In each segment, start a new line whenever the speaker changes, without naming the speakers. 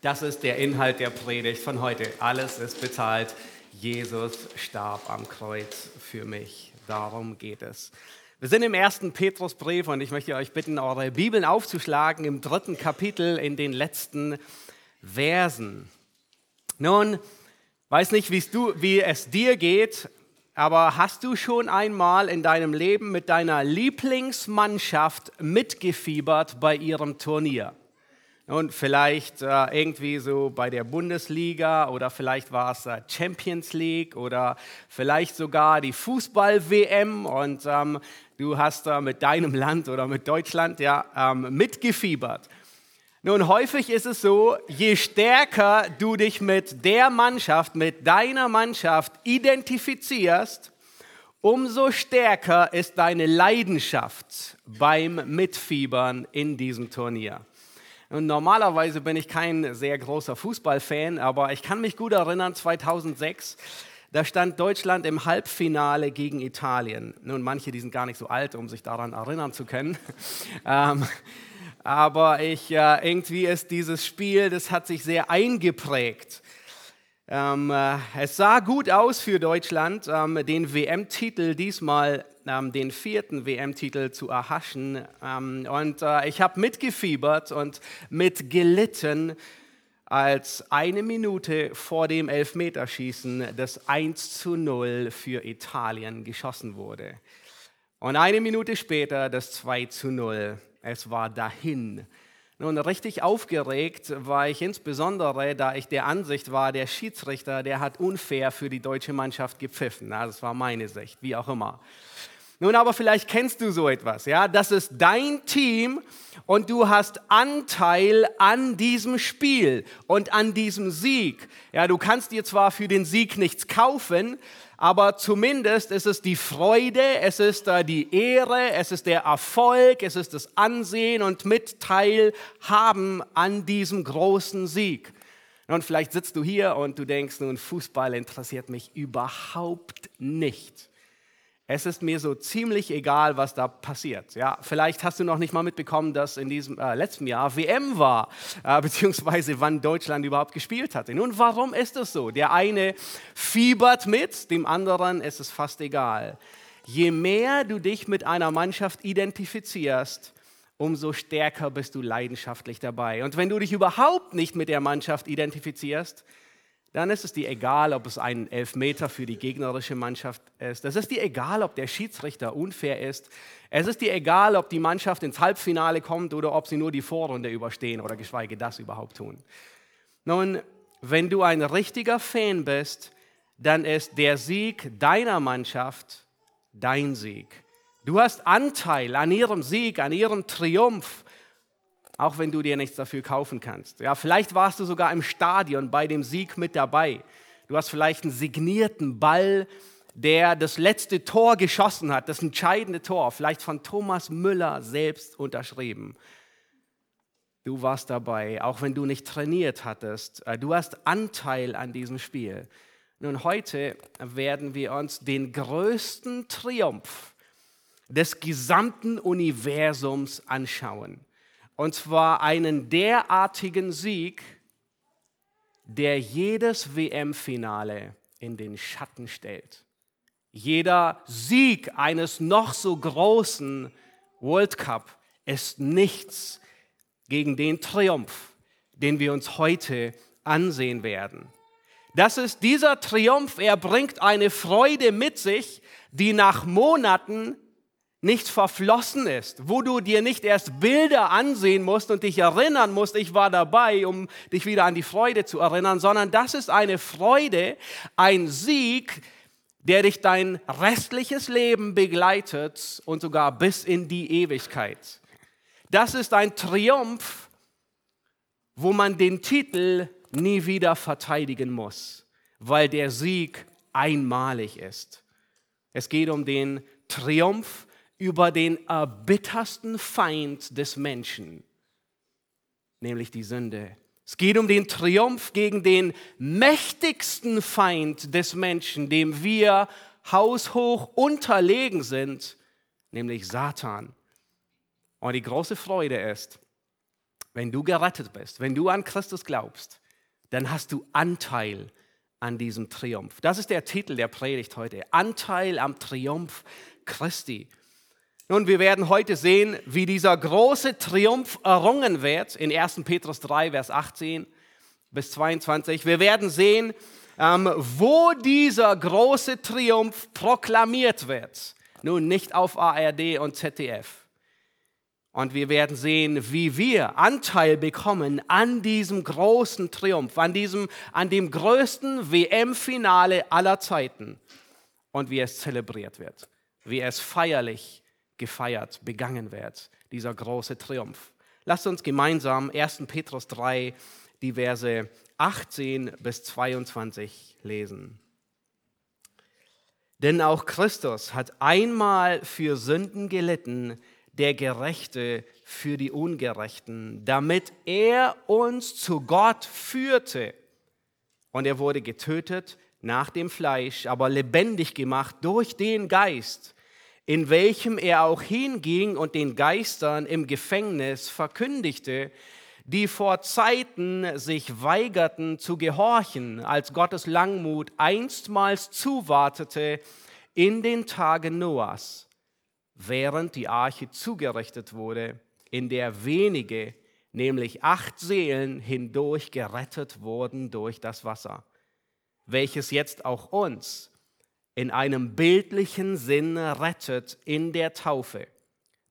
Das ist der Inhalt der Predigt von heute. Alles ist bezahlt. Jesus starb am Kreuz für mich. Darum geht es. Wir sind im ersten Petrusbrief und ich möchte euch bitten, eure Bibeln aufzuschlagen im dritten Kapitel in den letzten Versen. Nun, weiß nicht, du, wie es dir geht, aber hast du schon einmal in deinem Leben mit deiner Lieblingsmannschaft mitgefiebert bei ihrem Turnier? Und vielleicht äh, irgendwie so bei der Bundesliga oder vielleicht war es äh, Champions League oder vielleicht sogar die Fußball-WM und ähm, du hast da äh, mit deinem Land oder mit Deutschland ja ähm, mitgefiebert. Nun, häufig ist es so, je stärker du dich mit der Mannschaft, mit deiner Mannschaft identifizierst, umso stärker ist deine Leidenschaft beim Mitfiebern in diesem Turnier. Und normalerweise bin ich kein sehr großer Fußballfan, aber ich kann mich gut erinnern, 2006, da stand Deutschland im Halbfinale gegen Italien. Nun, manche, die sind gar nicht so alt, um sich daran erinnern zu können. ähm, aber ich, äh, irgendwie ist dieses Spiel, das hat sich sehr eingeprägt. Ähm, äh, es sah gut aus für Deutschland, ähm, den WM-Titel diesmal, den vierten WM-Titel zu erhaschen. Ähm, und äh, ich habe mitgefiebert und mitgelitten, als eine Minute vor dem Elfmeterschießen das 1 zu 0 für Italien geschossen wurde. Und eine Minute später das 2 zu 0. Es war dahin nun, richtig aufgeregt war ich insbesondere, da ich der Ansicht war, der Schiedsrichter, der hat unfair für die deutsche Mannschaft gepfiffen. das war meine Sicht, wie auch immer. Nun, aber vielleicht kennst du so etwas, ja? Das ist dein Team und du hast Anteil an diesem Spiel und an diesem Sieg. Ja, du kannst dir zwar für den Sieg nichts kaufen, aber zumindest ist es die Freude, es ist die Ehre, es ist der Erfolg, es ist das Ansehen und Mitteilhaben an diesem großen Sieg. Und vielleicht sitzt du hier und du denkst, nun, Fußball interessiert mich überhaupt nicht. Es ist mir so ziemlich egal, was da passiert. Ja, vielleicht hast du noch nicht mal mitbekommen, dass in diesem äh, letzten Jahr WM war, äh, beziehungsweise wann Deutschland überhaupt gespielt hatte. Nun, warum ist das so? Der eine fiebert mit, dem anderen ist es fast egal. Je mehr du dich mit einer Mannschaft identifizierst, umso stärker bist du leidenschaftlich dabei. Und wenn du dich überhaupt nicht mit der Mannschaft identifizierst, dann ist es dir egal, ob es ein Elfmeter für die gegnerische Mannschaft ist. Es ist dir egal, ob der Schiedsrichter unfair ist. Es ist dir egal, ob die Mannschaft ins Halbfinale kommt oder ob sie nur die Vorrunde überstehen oder geschweige das überhaupt tun. Nun, wenn du ein richtiger Fan bist, dann ist der Sieg deiner Mannschaft dein Sieg. Du hast Anteil an ihrem Sieg, an ihrem Triumph auch wenn du dir nichts dafür kaufen kannst. Ja, vielleicht warst du sogar im Stadion bei dem Sieg mit dabei. Du hast vielleicht einen signierten Ball, der das letzte Tor geschossen hat, das entscheidende Tor, vielleicht von Thomas Müller selbst unterschrieben. Du warst dabei, auch wenn du nicht trainiert hattest. Äh, du hast Anteil an diesem Spiel. Nun, heute werden wir uns den größten Triumph des gesamten Universums anschauen. Und zwar einen derartigen Sieg, der jedes WM-Finale in den Schatten stellt. Jeder Sieg eines noch so großen World Cup ist nichts gegen den Triumph, den wir uns heute ansehen werden. Das ist dieser Triumph, er bringt eine Freude mit sich, die nach Monaten nicht verflossen ist, wo du dir nicht erst Bilder ansehen musst und dich erinnern musst, ich war dabei, um dich wieder an die Freude zu erinnern, sondern das ist eine Freude, ein Sieg, der dich dein restliches Leben begleitet und sogar bis in die Ewigkeit. Das ist ein Triumph, wo man den Titel nie wieder verteidigen muss, weil der Sieg einmalig ist. Es geht um den Triumph über den erbittersten Feind des Menschen, nämlich die Sünde. Es geht um den Triumph gegen den mächtigsten Feind des Menschen, dem wir haushoch unterlegen sind, nämlich Satan. Und die große Freude ist, wenn du gerettet bist, wenn du an Christus glaubst, dann hast du Anteil an diesem Triumph. Das ist der Titel der Predigt heute. Anteil am Triumph Christi. Nun, wir werden heute sehen, wie dieser große Triumph errungen wird in 1. Petrus 3, Vers 18 bis 22. Wir werden sehen, ähm, wo dieser große Triumph proklamiert wird. Nun, nicht auf ARD und ZDF. Und wir werden sehen, wie wir Anteil bekommen an diesem großen Triumph, an, diesem, an dem größten WM-Finale aller Zeiten und wie es zelebriert wird, wie es feierlich gefeiert, begangen wird, dieser große Triumph. Lasst uns gemeinsam 1. Petrus 3, die Verse 18 bis 22 lesen. Denn auch Christus hat einmal für Sünden gelitten, der Gerechte für die Ungerechten, damit er uns zu Gott führte. Und er wurde getötet nach dem Fleisch, aber lebendig gemacht durch den Geist, in welchem er auch hinging und den Geistern im Gefängnis verkündigte, die vor Zeiten sich weigerten zu gehorchen, als Gottes Langmut einstmals zuwartete in den Tagen Noahs während die Arche zugerichtet wurde, in der wenige, nämlich acht Seelen, hindurch gerettet wurden durch das Wasser, welches jetzt auch uns in einem bildlichen Sinne rettet in der Taufe,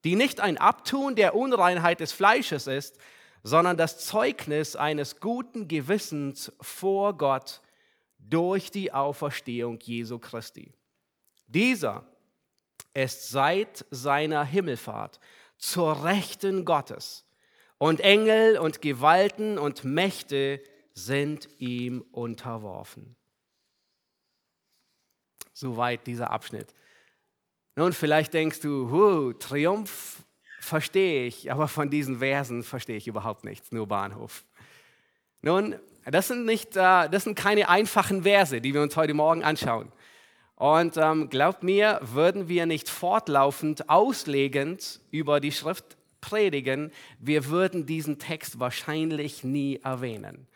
die nicht ein Abtun der Unreinheit des Fleisches ist, sondern das Zeugnis eines guten Gewissens vor Gott durch die Auferstehung Jesu Christi. Dieser ist seit seiner Himmelfahrt zur Rechten Gottes. Und Engel und Gewalten und Mächte sind ihm unterworfen. Soweit dieser Abschnitt. Nun, vielleicht denkst du, huh, Triumph verstehe ich, aber von diesen Versen verstehe ich überhaupt nichts, nur Bahnhof. Nun, das sind, nicht, äh, das sind keine einfachen Verse, die wir uns heute Morgen anschauen. Und ähm, glaubt mir, würden wir nicht fortlaufend auslegend über die Schrift predigen, wir würden diesen Text wahrscheinlich nie erwähnen.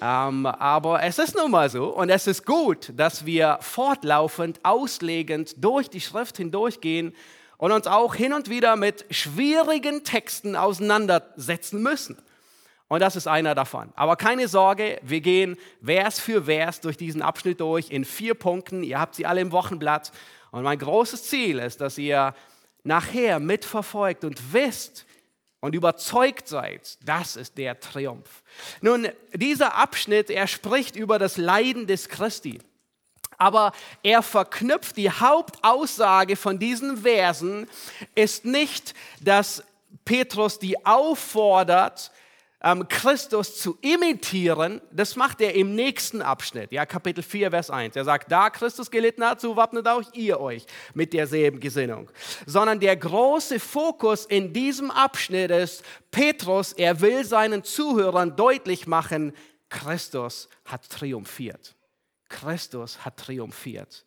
Ähm, aber es ist nun mal so und es ist gut, dass wir fortlaufend auslegend durch die Schrift hindurchgehen und uns auch hin und wieder mit schwierigen Texten auseinandersetzen müssen. Und das ist einer davon. Aber keine Sorge, wir gehen Vers für Vers durch diesen Abschnitt durch in vier Punkten. Ihr habt sie alle im Wochenblatt. Und mein großes Ziel ist, dass ihr nachher mitverfolgt und wisst und überzeugt seid, das ist der Triumph. Nun, dieser Abschnitt, er spricht über das Leiden des Christi. Aber er verknüpft die Hauptaussage von diesen Versen, ist nicht, dass Petrus die auffordert, Christus zu imitieren, das macht er im nächsten Abschnitt, ja, Kapitel 4, Vers 1. Er sagt, da Christus gelitten hat, so wappnet auch ihr euch mit derselben Gesinnung. Sondern der große Fokus in diesem Abschnitt ist, Petrus, er will seinen Zuhörern deutlich machen, Christus hat triumphiert. Christus hat triumphiert.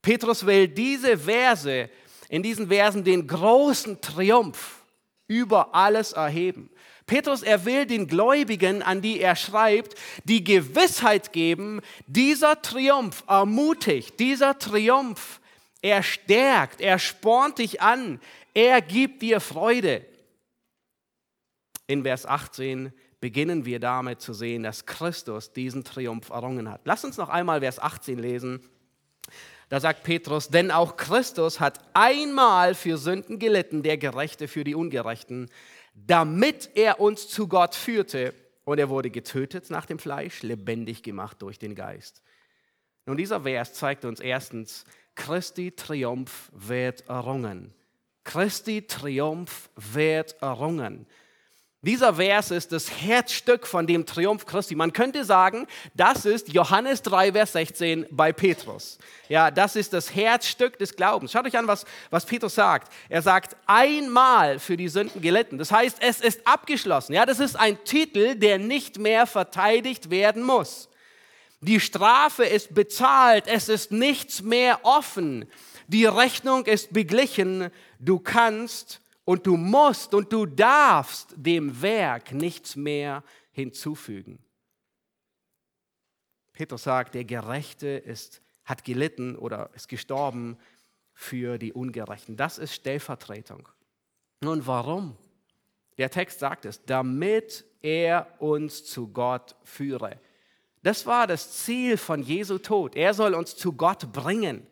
Petrus will diese Verse, in diesen Versen den großen Triumph über alles erheben. Petrus, er will den Gläubigen, an die er schreibt, die Gewissheit geben, dieser Triumph ermutigt, dieser Triumph, er stärkt, er spornt dich an, er gibt dir Freude. In Vers 18 beginnen wir damit zu sehen, dass Christus diesen Triumph errungen hat. Lass uns noch einmal Vers 18 lesen. Da sagt Petrus, denn auch Christus hat einmal für Sünden gelitten, der Gerechte für die Ungerechten, damit er uns zu Gott führte. Und er wurde getötet nach dem Fleisch, lebendig gemacht durch den Geist. Nun, dieser Vers zeigt uns erstens, Christi Triumph wird errungen. Christi Triumph wird errungen. Dieser Vers ist das Herzstück von dem Triumph Christi. Man könnte sagen, das ist Johannes 3, Vers 16 bei Petrus. Ja, das ist das Herzstück des Glaubens. Schaut euch an, was, was Petrus sagt. Er sagt, einmal für die Sünden gelitten. Das heißt, es ist abgeschlossen. Ja, das ist ein Titel, der nicht mehr verteidigt werden muss. Die Strafe ist bezahlt. Es ist nichts mehr offen. Die Rechnung ist beglichen. Du kannst Und du musst und du darfst dem Werk nichts mehr hinzufügen. Petrus sagt, der Gerechte ist, hat gelitten oder ist gestorben für die Ungerechten. Das ist Stellvertretung. Nun, warum? Der Text sagt es, damit er uns zu Gott führe. Das war das Ziel von Jesu Tod. Er soll uns zu Gott bringen.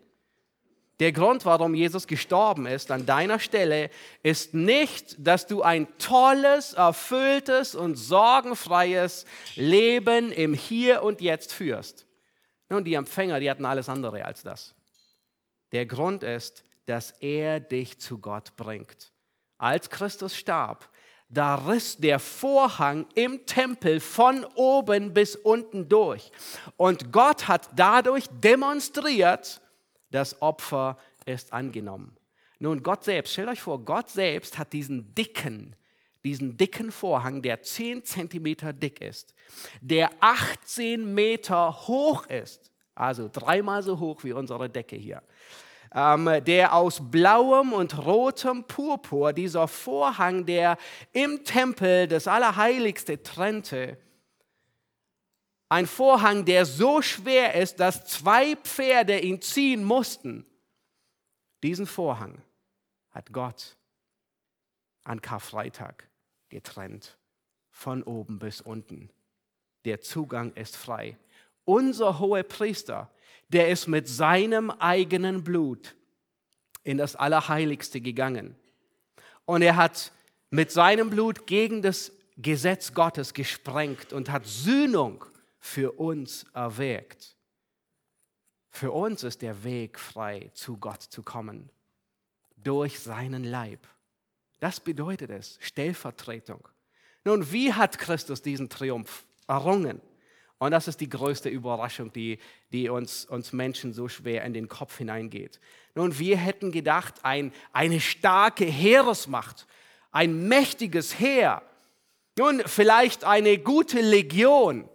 Der Grund, warum Jesus gestorben ist an deiner Stelle, ist nicht, dass du ein tolles, erfülltes und sorgenfreies Leben im Hier und Jetzt führst. Nun, die Empfänger, die hatten alles andere als das. Der Grund ist, dass er dich zu Gott bringt. Als Christus starb, da riss der Vorhang im Tempel von oben bis unten durch. Und Gott hat dadurch demonstriert, das Opfer ist angenommen. Nun, Gott selbst, stellt euch vor, Gott selbst hat diesen dicken, diesen dicken Vorhang, der 10 Zentimeter dick ist, der 18 Meter hoch ist, also dreimal so hoch wie unsere Decke hier, ähm, der aus blauem und rotem Purpur, dieser Vorhang, der im Tempel das Allerheiligste trennte, ein Vorhang, der so schwer ist, dass zwei Pferde ihn ziehen mussten. Diesen Vorhang hat Gott an Karfreitag getrennt, von oben bis unten. Der Zugang ist frei. Unser hoher Priester, der ist mit seinem eigenen Blut in das Allerheiligste gegangen. Und er hat mit seinem Blut gegen das Gesetz Gottes gesprengt und hat Sühnung für uns erwägt. Für uns ist der Weg frei, zu Gott zu kommen, durch seinen Leib. Das bedeutet es, Stellvertretung. Nun, wie hat Christus diesen Triumph errungen? Und das ist die größte Überraschung, die, die uns, uns Menschen so schwer in den Kopf hineingeht. Nun, wir hätten gedacht, ein, eine starke Heeresmacht, ein mächtiges Heer, nun, vielleicht eine gute Legion,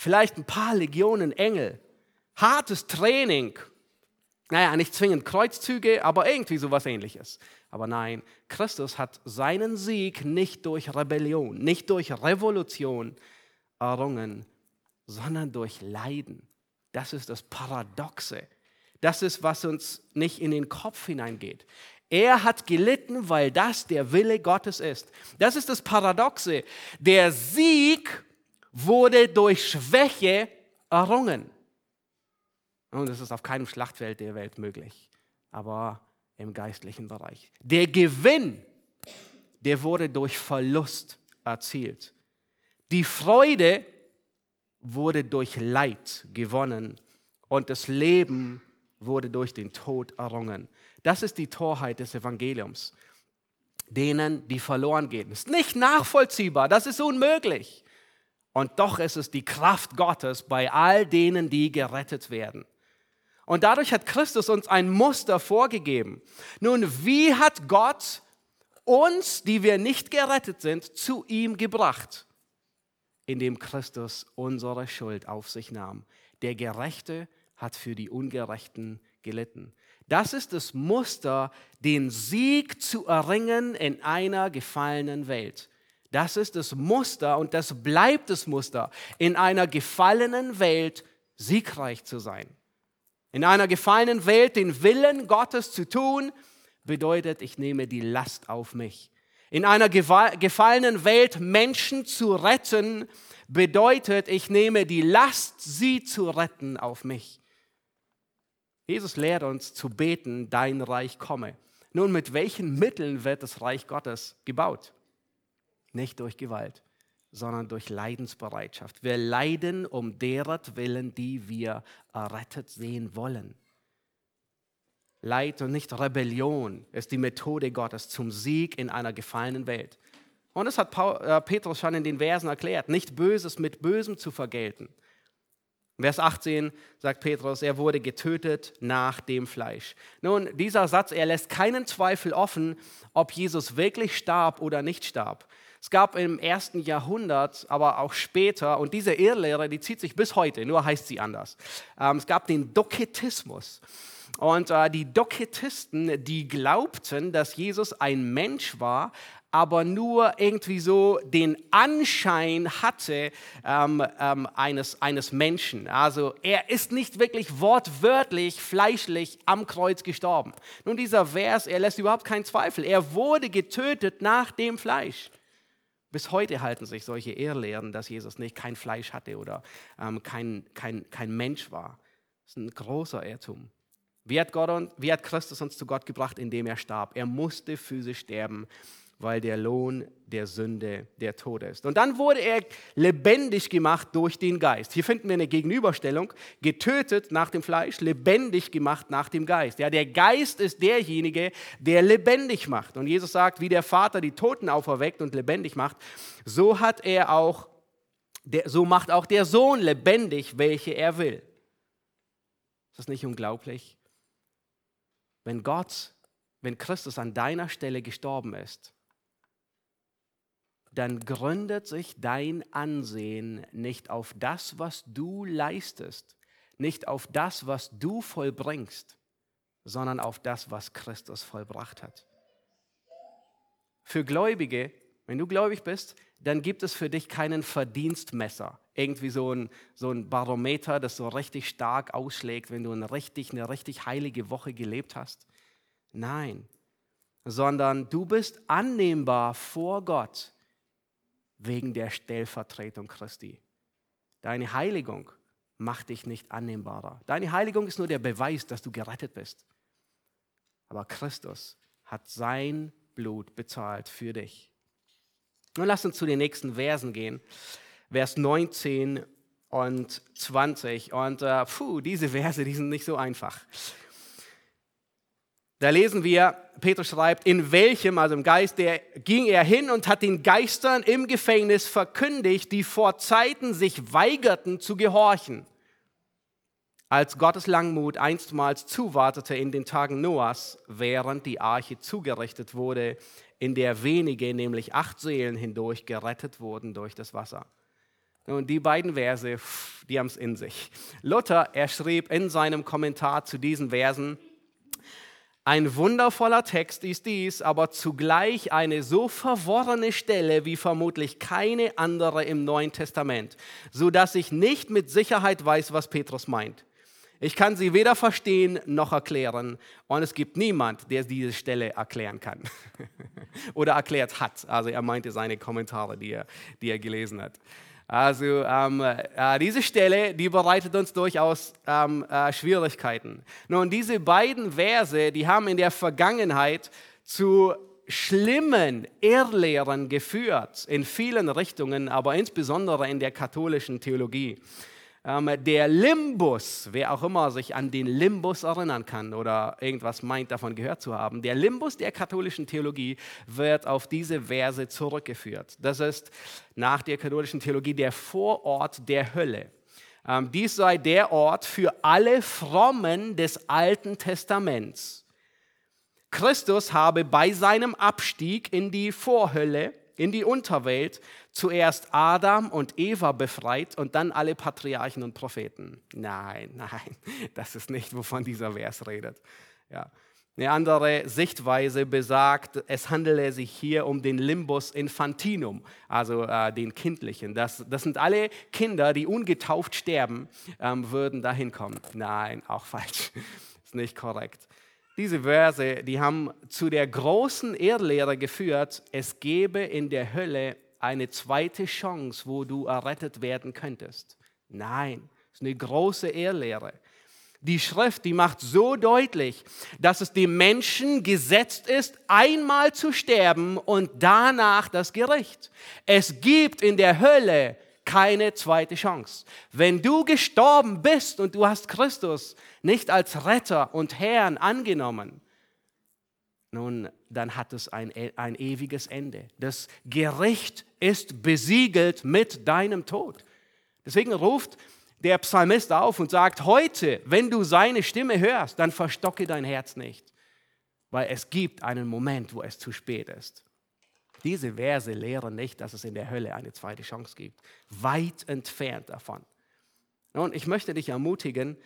vielleicht ein paar Legionen Engel, hartes Training. Naja, nicht zwingend Kreuzzüge, aber irgendwie sowas ähnliches. Aber nein, Christus hat seinen Sieg nicht durch Rebellion, nicht durch Revolution errungen, sondern durch Leiden. Das ist das Paradoxe. Das ist, was uns nicht in den Kopf hineingeht. Er hat gelitten, weil das der Wille Gottes ist. Das ist das Paradoxe. Der Sieg wurde durch Schwäche errungen. Und das ist auf keinem Schlachtfeld der Welt möglich, aber im geistlichen Bereich. Der Gewinn, der wurde durch Verlust erzielt. Die Freude wurde durch Leid gewonnen und das Leben wurde durch den Tod errungen. Das ist die Torheit des Evangeliums. Denen, die verloren gehen. Das ist nicht nachvollziehbar, das ist unmöglich. Und doch ist es die Kraft Gottes bei all denen, die gerettet werden. Und dadurch hat Christus uns ein Muster vorgegeben. Nun, wie hat Gott uns, die wir nicht gerettet sind, zu ihm gebracht? Indem Christus unsere Schuld auf sich nahm. Der Gerechte hat für die Ungerechten gelitten. Das ist das Muster, den Sieg zu erringen in einer gefallenen Welt. Das ist das Muster und das bleibt das Muster, in einer gefallenen Welt siegreich zu sein. In einer gefallenen Welt den Willen Gottes zu tun, bedeutet, ich nehme die Last auf mich. In einer gefallenen Welt Menschen zu retten, bedeutet, ich nehme die Last, sie zu retten, auf mich. Jesus lehrt uns zu beten, dein Reich komme. Nun, mit welchen Mitteln wird das Reich Gottes gebaut? Nicht durch Gewalt, sondern durch Leidensbereitschaft. Wir leiden um derat willen, die wir errettet sehen wollen. Leid und nicht Rebellion ist die Methode Gottes zum Sieg in einer gefallenen Welt. Und das hat äh, Petrus schon in den Versen erklärt, nicht Böses mit Bösem zu vergelten. Vers 18 sagt Petrus, er wurde getötet nach dem Fleisch. Nun, dieser Satz, er lässt keinen Zweifel offen, ob Jesus wirklich starb oder nicht starb. Es gab im ersten Jahrhundert, aber auch später, und diese Irrlehre, die zieht sich bis heute, nur heißt sie anders. Ähm, es gab den Doketismus. Und äh, die Doketisten, die glaubten, dass Jesus ein Mensch war, aber nur irgendwie so den Anschein hatte ähm, ähm, eines, eines Menschen. Also er ist nicht wirklich wortwörtlich, fleischlich am Kreuz gestorben. Nun dieser Vers, er lässt überhaupt keinen Zweifel. Er wurde getötet nach dem Fleisch. Bis heute halten sich solche Irrlehren, dass Jesus nicht kein Fleisch hatte oder ähm, kein, kein, kein Mensch war. Das ist ein großer Irrtum. Wie hat, Gott, wie hat Christus uns zu Gott gebracht, indem er starb? Er musste physisch sterben weil der Lohn der Sünde der Tod ist. Und dann wurde er lebendig gemacht durch den Geist. Hier finden wir eine Gegenüberstellung. Getötet nach dem Fleisch, lebendig gemacht nach dem Geist. Ja, der Geist ist derjenige, der lebendig macht. Und Jesus sagt, wie der Vater die Toten auferweckt und lebendig macht, so hat er auch, der, so macht auch der Sohn lebendig, welche er will. Ist das nicht unglaublich? Wenn Gott, wenn Christus an deiner Stelle gestorben ist, dann gründet sich dein Ansehen nicht auf das, was du leistest, nicht auf das, was du vollbringst, sondern auf das, was Christus vollbracht hat. Für Gläubige, wenn du gläubig bist, dann gibt es für dich keinen Verdienstmesser, irgendwie so ein, so ein Barometer, das so richtig stark ausschlägt, wenn du eine richtig, eine richtig heilige Woche gelebt hast. Nein, sondern du bist annehmbar vor Gott wegen der Stellvertretung Christi. Deine Heiligung macht dich nicht annehmbarer. Deine Heiligung ist nur der Beweis, dass du gerettet bist. Aber Christus hat sein Blut bezahlt für dich. Nun lass uns zu den nächsten Versen gehen. Vers 19 und 20. Und äh, puh, diese Verse, die sind nicht so einfach. Da lesen wir, Petrus schreibt, in welchem, also im Geist, der ging er hin und hat den Geistern im Gefängnis verkündigt, die vor Zeiten sich weigerten zu gehorchen. Als Gottes Langmut einstmals zuwartete in den Tagen Noahs, während die Arche zugerichtet wurde, in der wenige, nämlich acht Seelen hindurch, gerettet wurden durch das Wasser. Und die beiden Verse, die haben es in sich. Luther, er schrieb in seinem Kommentar zu diesen Versen, ein wundervoller Text ist dies, aber zugleich eine so verworrene Stelle wie vermutlich keine andere im Neuen Testament, so dass ich nicht mit Sicherheit weiß, was Petrus meint. Ich kann sie weder verstehen noch erklären und es gibt niemand, der diese Stelle erklären kann oder erklärt hat. Also er meinte seine Kommentare, die er, die er gelesen hat. Also ähm, äh, diese Stelle, die bereitet uns durchaus ähm, äh, Schwierigkeiten. Nun, diese beiden Verse, die haben in der Vergangenheit zu schlimmen Irrlehren geführt, in vielen Richtungen, aber insbesondere in der katholischen Theologie. Ähm, der Limbus, wer auch immer sich an den Limbus erinnern kann oder irgendwas meint, davon gehört zu haben, der Limbus der katholischen Theologie wird auf diese Verse zurückgeführt. Das ist nach der katholischen Theologie der Vorort der Hölle. Ähm, dies sei der Ort für alle Frommen des Alten Testaments. Christus habe bei seinem Abstieg in die Vorhölle in die Unterwelt zuerst Adam und Eva befreit und dann alle Patriarchen und Propheten. Nein, nein, das ist nicht, wovon dieser Vers redet. Ja. Eine andere Sichtweise besagt, es handele sich hier um den Limbus infantinum, also äh, den kindlichen. Das, das sind alle Kinder, die ungetauft sterben, ähm, würden dahin kommen. Nein, auch falsch. ist nicht korrekt. Diese Verse, die haben zu der großen Irrlehre geführt, es gebe in der Hölle eine zweite Chance, wo du errettet werden könntest. Nein, es ist eine große Irrlehre. Die Schrift, die macht so deutlich, dass es dem Menschen gesetzt ist, einmal zu sterben und danach das Gericht. Es gibt in der Hölle keine zweite Chance. Wenn du gestorben bist und du hast Christus nicht als Retter und Herrn angenommen, nun, dann hat es ein, ein ewiges Ende. Das Gericht ist besiegelt mit deinem Tod. Deswegen ruft der Psalmist auf und sagt, heute, wenn du seine Stimme hörst, dann verstocke dein Herz nicht, weil es gibt einen Moment, wo es zu spät ist. Diese Verse lehren nicht, dass es in der Hölle eine zweite Chance gibt. Weit entfernt davon. Und ich möchte dich ermutigen,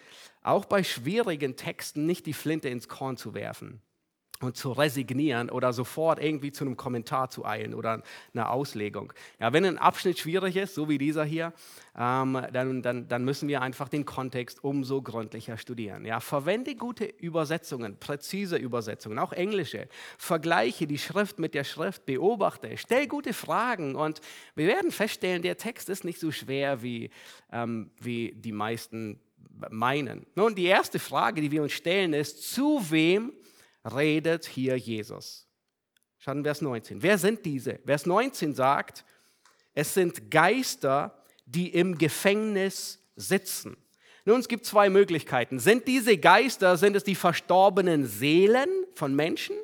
auch bei schwierigen Texten nicht die Flinte ins Korn zu werfen und zu resignieren oder sofort irgendwie zu einem Kommentar zu eilen oder einer Auslegung. Ja, wenn ein Abschnitt schwierig ist, so wie dieser hier, ähm, dann, dann, dann müssen wir einfach den Kontext umso gründlicher studieren. Ja, verwende gute Übersetzungen, präzise Übersetzungen, auch englische. Vergleiche die Schrift mit der Schrift, beobachte, stell gute Fragen und wir werden feststellen, der Text ist nicht so schwer, wie, ähm, wie die meisten meinen. Nun, die erste Frage, die wir uns stellen, ist, zu wem redet hier Jesus. Schauen Vers 19. Wer sind diese? Vers 19 sagt, es sind Geister, die im Gefängnis sitzen. Nun, es gibt zwei Möglichkeiten. Sind diese Geister, sind es die verstorbenen Seelen von Menschen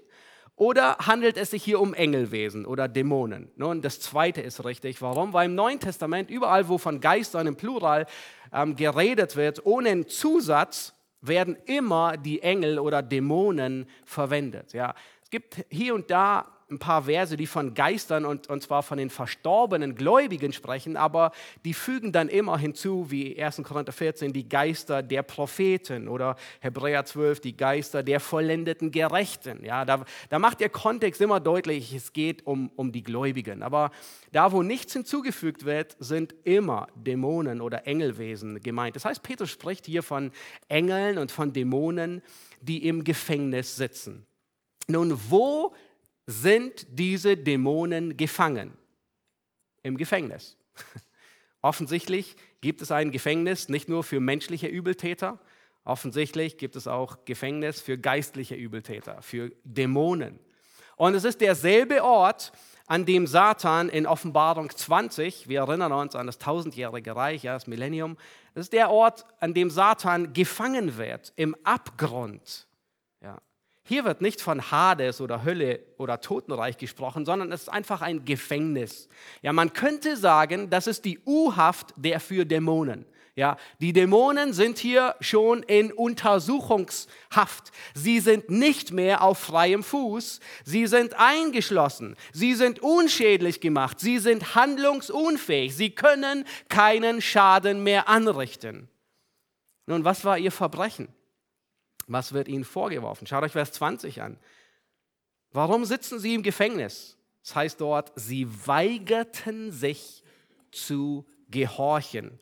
oder handelt es sich hier um Engelwesen oder Dämonen? Nun, das zweite ist richtig. Warum? Weil im Neuen Testament überall, wo von Geistern im Plural ähm, geredet wird, ohne einen Zusatz, werden immer die Engel oder Dämonen verwendet. Ja. Es gibt hier und da ein paar Verse, die von Geistern und, und zwar von den verstorbenen Gläubigen sprechen, aber die fügen dann immer hinzu, wie 1. Korinther 14, die Geister der Propheten oder Hebräer 12, die Geister der vollendeten Gerechten. Ja, da, da macht der Kontext immer deutlich, es geht um, um die Gläubigen. Aber da, wo nichts hinzugefügt wird, sind immer Dämonen oder Engelwesen gemeint. Das heißt, Petrus spricht hier von Engeln und von Dämonen, die im Gefängnis sitzen. Nun, wo sind diese Dämonen gefangen? Im Gefängnis. Offensichtlich gibt es ein Gefängnis nicht nur für menschliche Übeltäter, offensichtlich gibt es auch Gefängnis für geistliche Übeltäter, für Dämonen. Und es ist derselbe Ort, an dem Satan in Offenbarung 20, wir erinnern uns an das tausendjährige Reich, ja, das Millennium, das ist der Ort, an dem Satan gefangen wird, im Abgrund. Hier wird nicht von Hades oder Hölle oder Totenreich gesprochen, sondern es ist einfach ein Gefängnis. Ja, man könnte sagen, das ist die U-Haft der für Dämonen. Ja, die Dämonen sind hier schon in Untersuchungshaft. Sie sind nicht mehr auf freiem Fuß. Sie sind eingeschlossen. Sie sind unschädlich gemacht. Sie sind handlungsunfähig. Sie können keinen Schaden mehr anrichten. Nun, was war ihr Verbrechen? Was wird ihnen vorgeworfen? Schaut euch Vers 20 an. Warum sitzen sie im Gefängnis? Das heißt dort, sie weigerten sich zu gehorchen.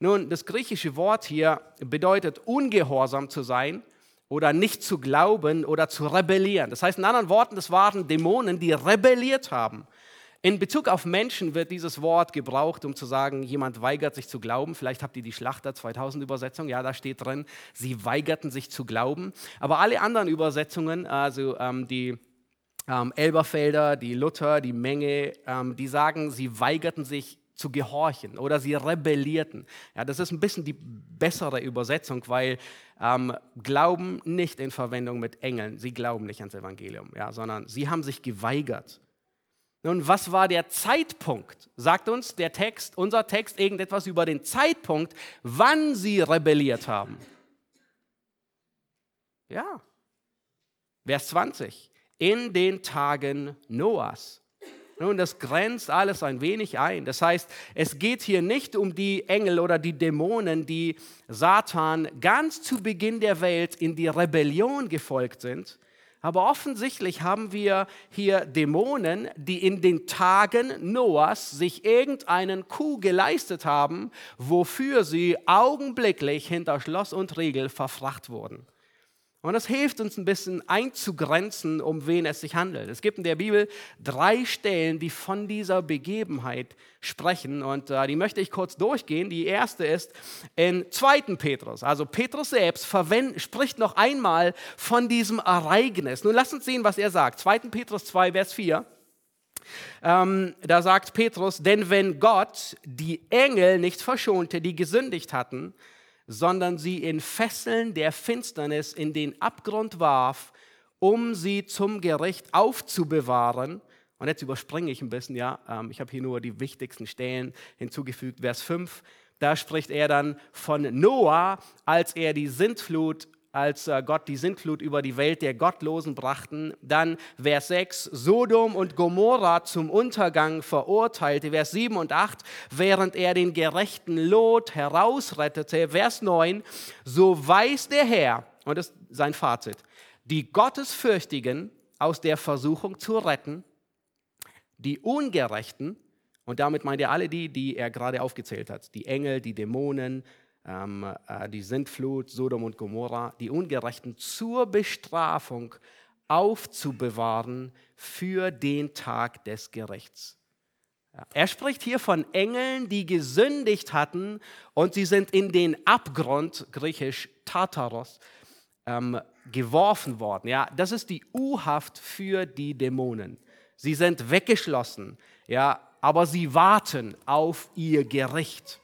Nun, das griechische Wort hier bedeutet ungehorsam zu sein oder nicht zu glauben oder zu rebellieren. Das heißt in anderen Worten, das waren Dämonen, die rebelliert haben. In Bezug auf Menschen wird dieses Wort gebraucht, um zu sagen, jemand weigert sich zu glauben. Vielleicht habt ihr die Schlachter 2000 Übersetzung, ja, da steht drin, sie weigerten sich zu glauben. Aber alle anderen Übersetzungen, also ähm, die ähm, Elberfelder, die Luther, die Menge, ähm, die sagen, sie weigerten sich zu gehorchen oder sie rebellierten. Ja, das ist ein bisschen die bessere Übersetzung, weil ähm, Glauben nicht in Verwendung mit Engeln, sie glauben nicht ans Evangelium, ja, sondern sie haben sich geweigert. Nun, was war der Zeitpunkt? Sagt uns der Text, unser Text, irgendetwas über den Zeitpunkt, wann sie rebelliert haben? Ja. Vers 20. In den Tagen Noahs. Nun, das grenzt alles ein wenig ein. Das heißt, es geht hier nicht um die Engel oder die Dämonen, die Satan ganz zu Beginn der Welt in die Rebellion gefolgt sind, aber offensichtlich haben wir hier Dämonen, die in den Tagen Noahs sich irgendeinen Coup geleistet haben, wofür sie augenblicklich hinter Schloss und Riegel verfracht wurden. Und das hilft uns ein bisschen einzugrenzen, um wen es sich handelt. Es gibt in der Bibel drei Stellen, die von dieser Begebenheit sprechen. Und äh, die möchte ich kurz durchgehen. Die erste ist in 2. Petrus. Also Petrus selbst spricht noch einmal von diesem Ereignis. Nun lasst uns sehen, was er sagt. 2. Petrus 2, Vers 4. Ähm, da sagt Petrus, denn wenn Gott die Engel nicht verschonte, die gesündigt hatten, sondern sie in Fesseln der Finsternis in den Abgrund warf, um sie zum Gericht aufzubewahren. Und jetzt überspringe ich ein bisschen, ja, ähm, ich habe hier nur die wichtigsten Stellen hinzugefügt. Vers 5, da spricht er dann von Noah, als er die Sintflut als äh, Gott die Sintflut über die Welt der Gottlosen brachten. Dann Vers 6, Sodom und Gomorra zum Untergang verurteilte. Vers 7 und 8, während er den gerechten Lot herausrettete. Vers 9, so weiß der Herr, und das ist sein Fazit, die Gottesfürchtigen aus der Versuchung zu retten, die Ungerechten, und damit meint er alle die, die er gerade aufgezählt hat, die Engel, die Dämonen, ähm, äh, die Sintflut, Sodom und Gomorra, die Ungerechten zur Bestrafung aufzubewahren für den Tag des Gerichts. Er spricht hier von Engeln, die gesündigt hatten und sie sind in den Abgrund, griechisch Tartaros, ähm, geworfen worden. Ja, das ist die U-Haft für die Dämonen. Sie sind weggeschlossen, ja, aber sie warten auf ihr Gericht.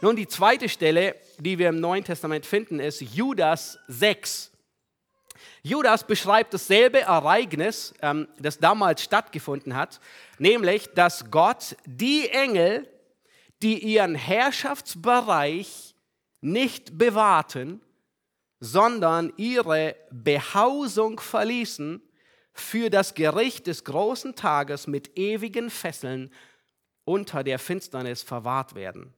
Nun, die zweite Stelle, die wir im Neuen Testament finden, ist Judas 6. Judas beschreibt dasselbe Ereignis, ähm, das damals stattgefunden hat, nämlich, dass Gott die Engel, die ihren Herrschaftsbereich nicht bewahrten, sondern ihre Behausung verließen, für das Gericht des großen Tages mit ewigen Fesseln unter der Finsternis verwahrt werden.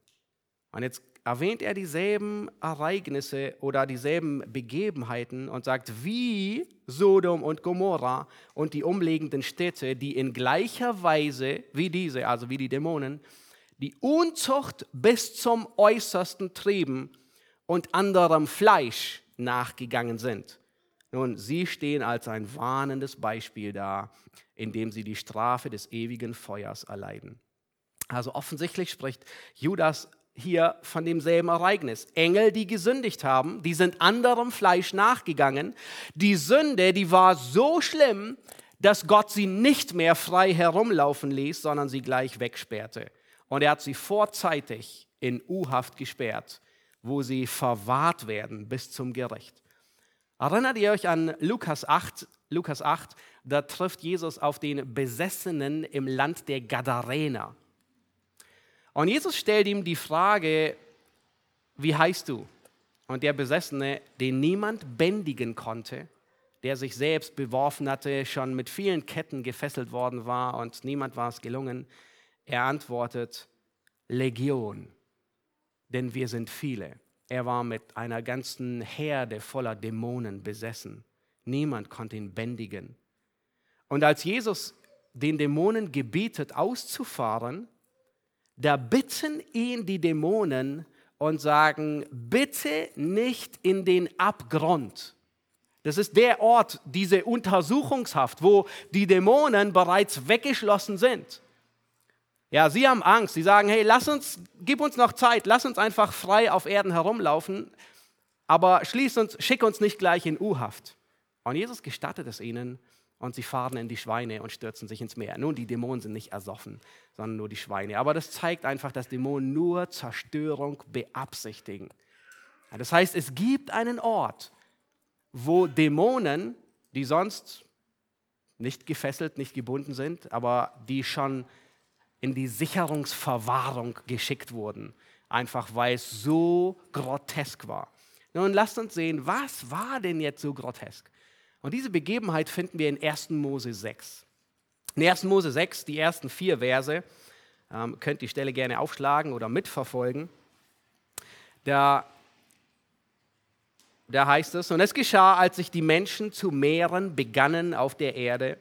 Und jetzt erwähnt er dieselben Ereignisse oder dieselben Begebenheiten und sagt, wie Sodom und Gomorra und die umliegenden Städte, die in gleicher Weise wie diese, also wie die Dämonen, die Unzucht bis zum Äußersten trieben und anderem Fleisch nachgegangen sind. Nun, sie stehen als ein warnendes Beispiel da, indem sie die Strafe des ewigen Feuers erleiden. Also offensichtlich spricht Judas hier von demselben Ereignis. Engel, die gesündigt haben, die sind anderem Fleisch nachgegangen. Die Sünde, die war so schlimm, dass Gott sie nicht mehr frei herumlaufen ließ, sondern sie gleich wegsperrte. Und er hat sie vorzeitig in U-Haft gesperrt, wo sie verwahrt werden bis zum Gericht. Erinnert ihr euch an Lukas 8? Lukas 8, da trifft Jesus auf den Besessenen im Land der Gadarener. Und Jesus stellt ihm die Frage, wie heißt du? Und der Besessene, den niemand bändigen konnte, der sich selbst beworfen hatte, schon mit vielen Ketten gefesselt worden war und niemand war es gelungen, er antwortet, Legion, denn wir sind viele. Er war mit einer ganzen Herde voller Dämonen besessen. Niemand konnte ihn bändigen. Und als Jesus den Dämonen gebietet, auszufahren, da bitten ihn die Dämonen und sagen, bitte nicht in den Abgrund. Das ist der Ort, diese Untersuchungshaft, wo die Dämonen bereits weggeschlossen sind. Ja, sie haben Angst. Sie sagen, hey, lass uns, gib uns noch Zeit, lass uns einfach frei auf Erden herumlaufen, aber schließ uns, schick uns nicht gleich in U-Haft. Und Jesus gestattet es ihnen und sie fahren in die Schweine und stürzen sich ins Meer. Nun, die Dämonen sind nicht ersoffen, sondern nur die Schweine. Aber das zeigt einfach, dass Dämonen nur Zerstörung beabsichtigen. Das heißt, es gibt einen Ort, wo Dämonen, die sonst nicht gefesselt, nicht gebunden sind, aber die schon in die Sicherungsverwahrung geschickt wurden, einfach weil es so grotesk war. Nun lasst uns sehen, was war denn jetzt so grotesk? Und diese Begebenheit finden wir in 1. Mose 6. In 1. Mose 6, die ersten vier Verse, ähm, könnt die Stelle gerne aufschlagen oder mitverfolgen. Da, da heißt es, und es geschah, als sich die Menschen zu mehren begannen auf der Erde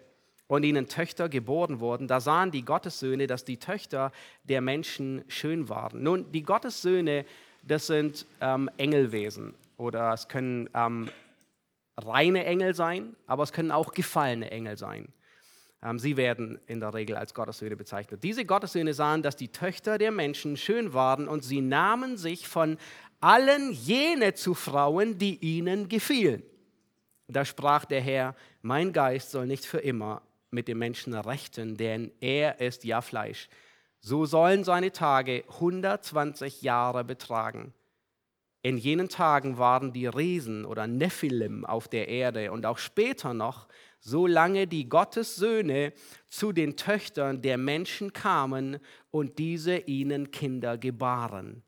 und ihnen Töchter geboren wurden, da sahen die Gottessöhne, dass die Töchter der Menschen schön waren. Nun, die Gottessöhne, das sind ähm, Engelwesen oder es können ähm, reine Engel sein, aber es können auch gefallene Engel sein. Ähm, sie werden in der Regel als Gottessöhne bezeichnet. Diese Gottessöhne sahen, dass die Töchter der Menschen schön waren und sie nahmen sich von allen jene zu Frauen, die ihnen gefielen. Da sprach der Herr, mein Geist soll nicht für immer mit dem Menschen rechten, denn er ist ja Fleisch. So sollen seine Tage 120 Jahre betragen. In jenen Tagen waren die Riesen oder Nephilim auf der Erde und auch später noch, solange die Gottessöhne zu den Töchtern der Menschen kamen und diese ihnen Kinder gebaren.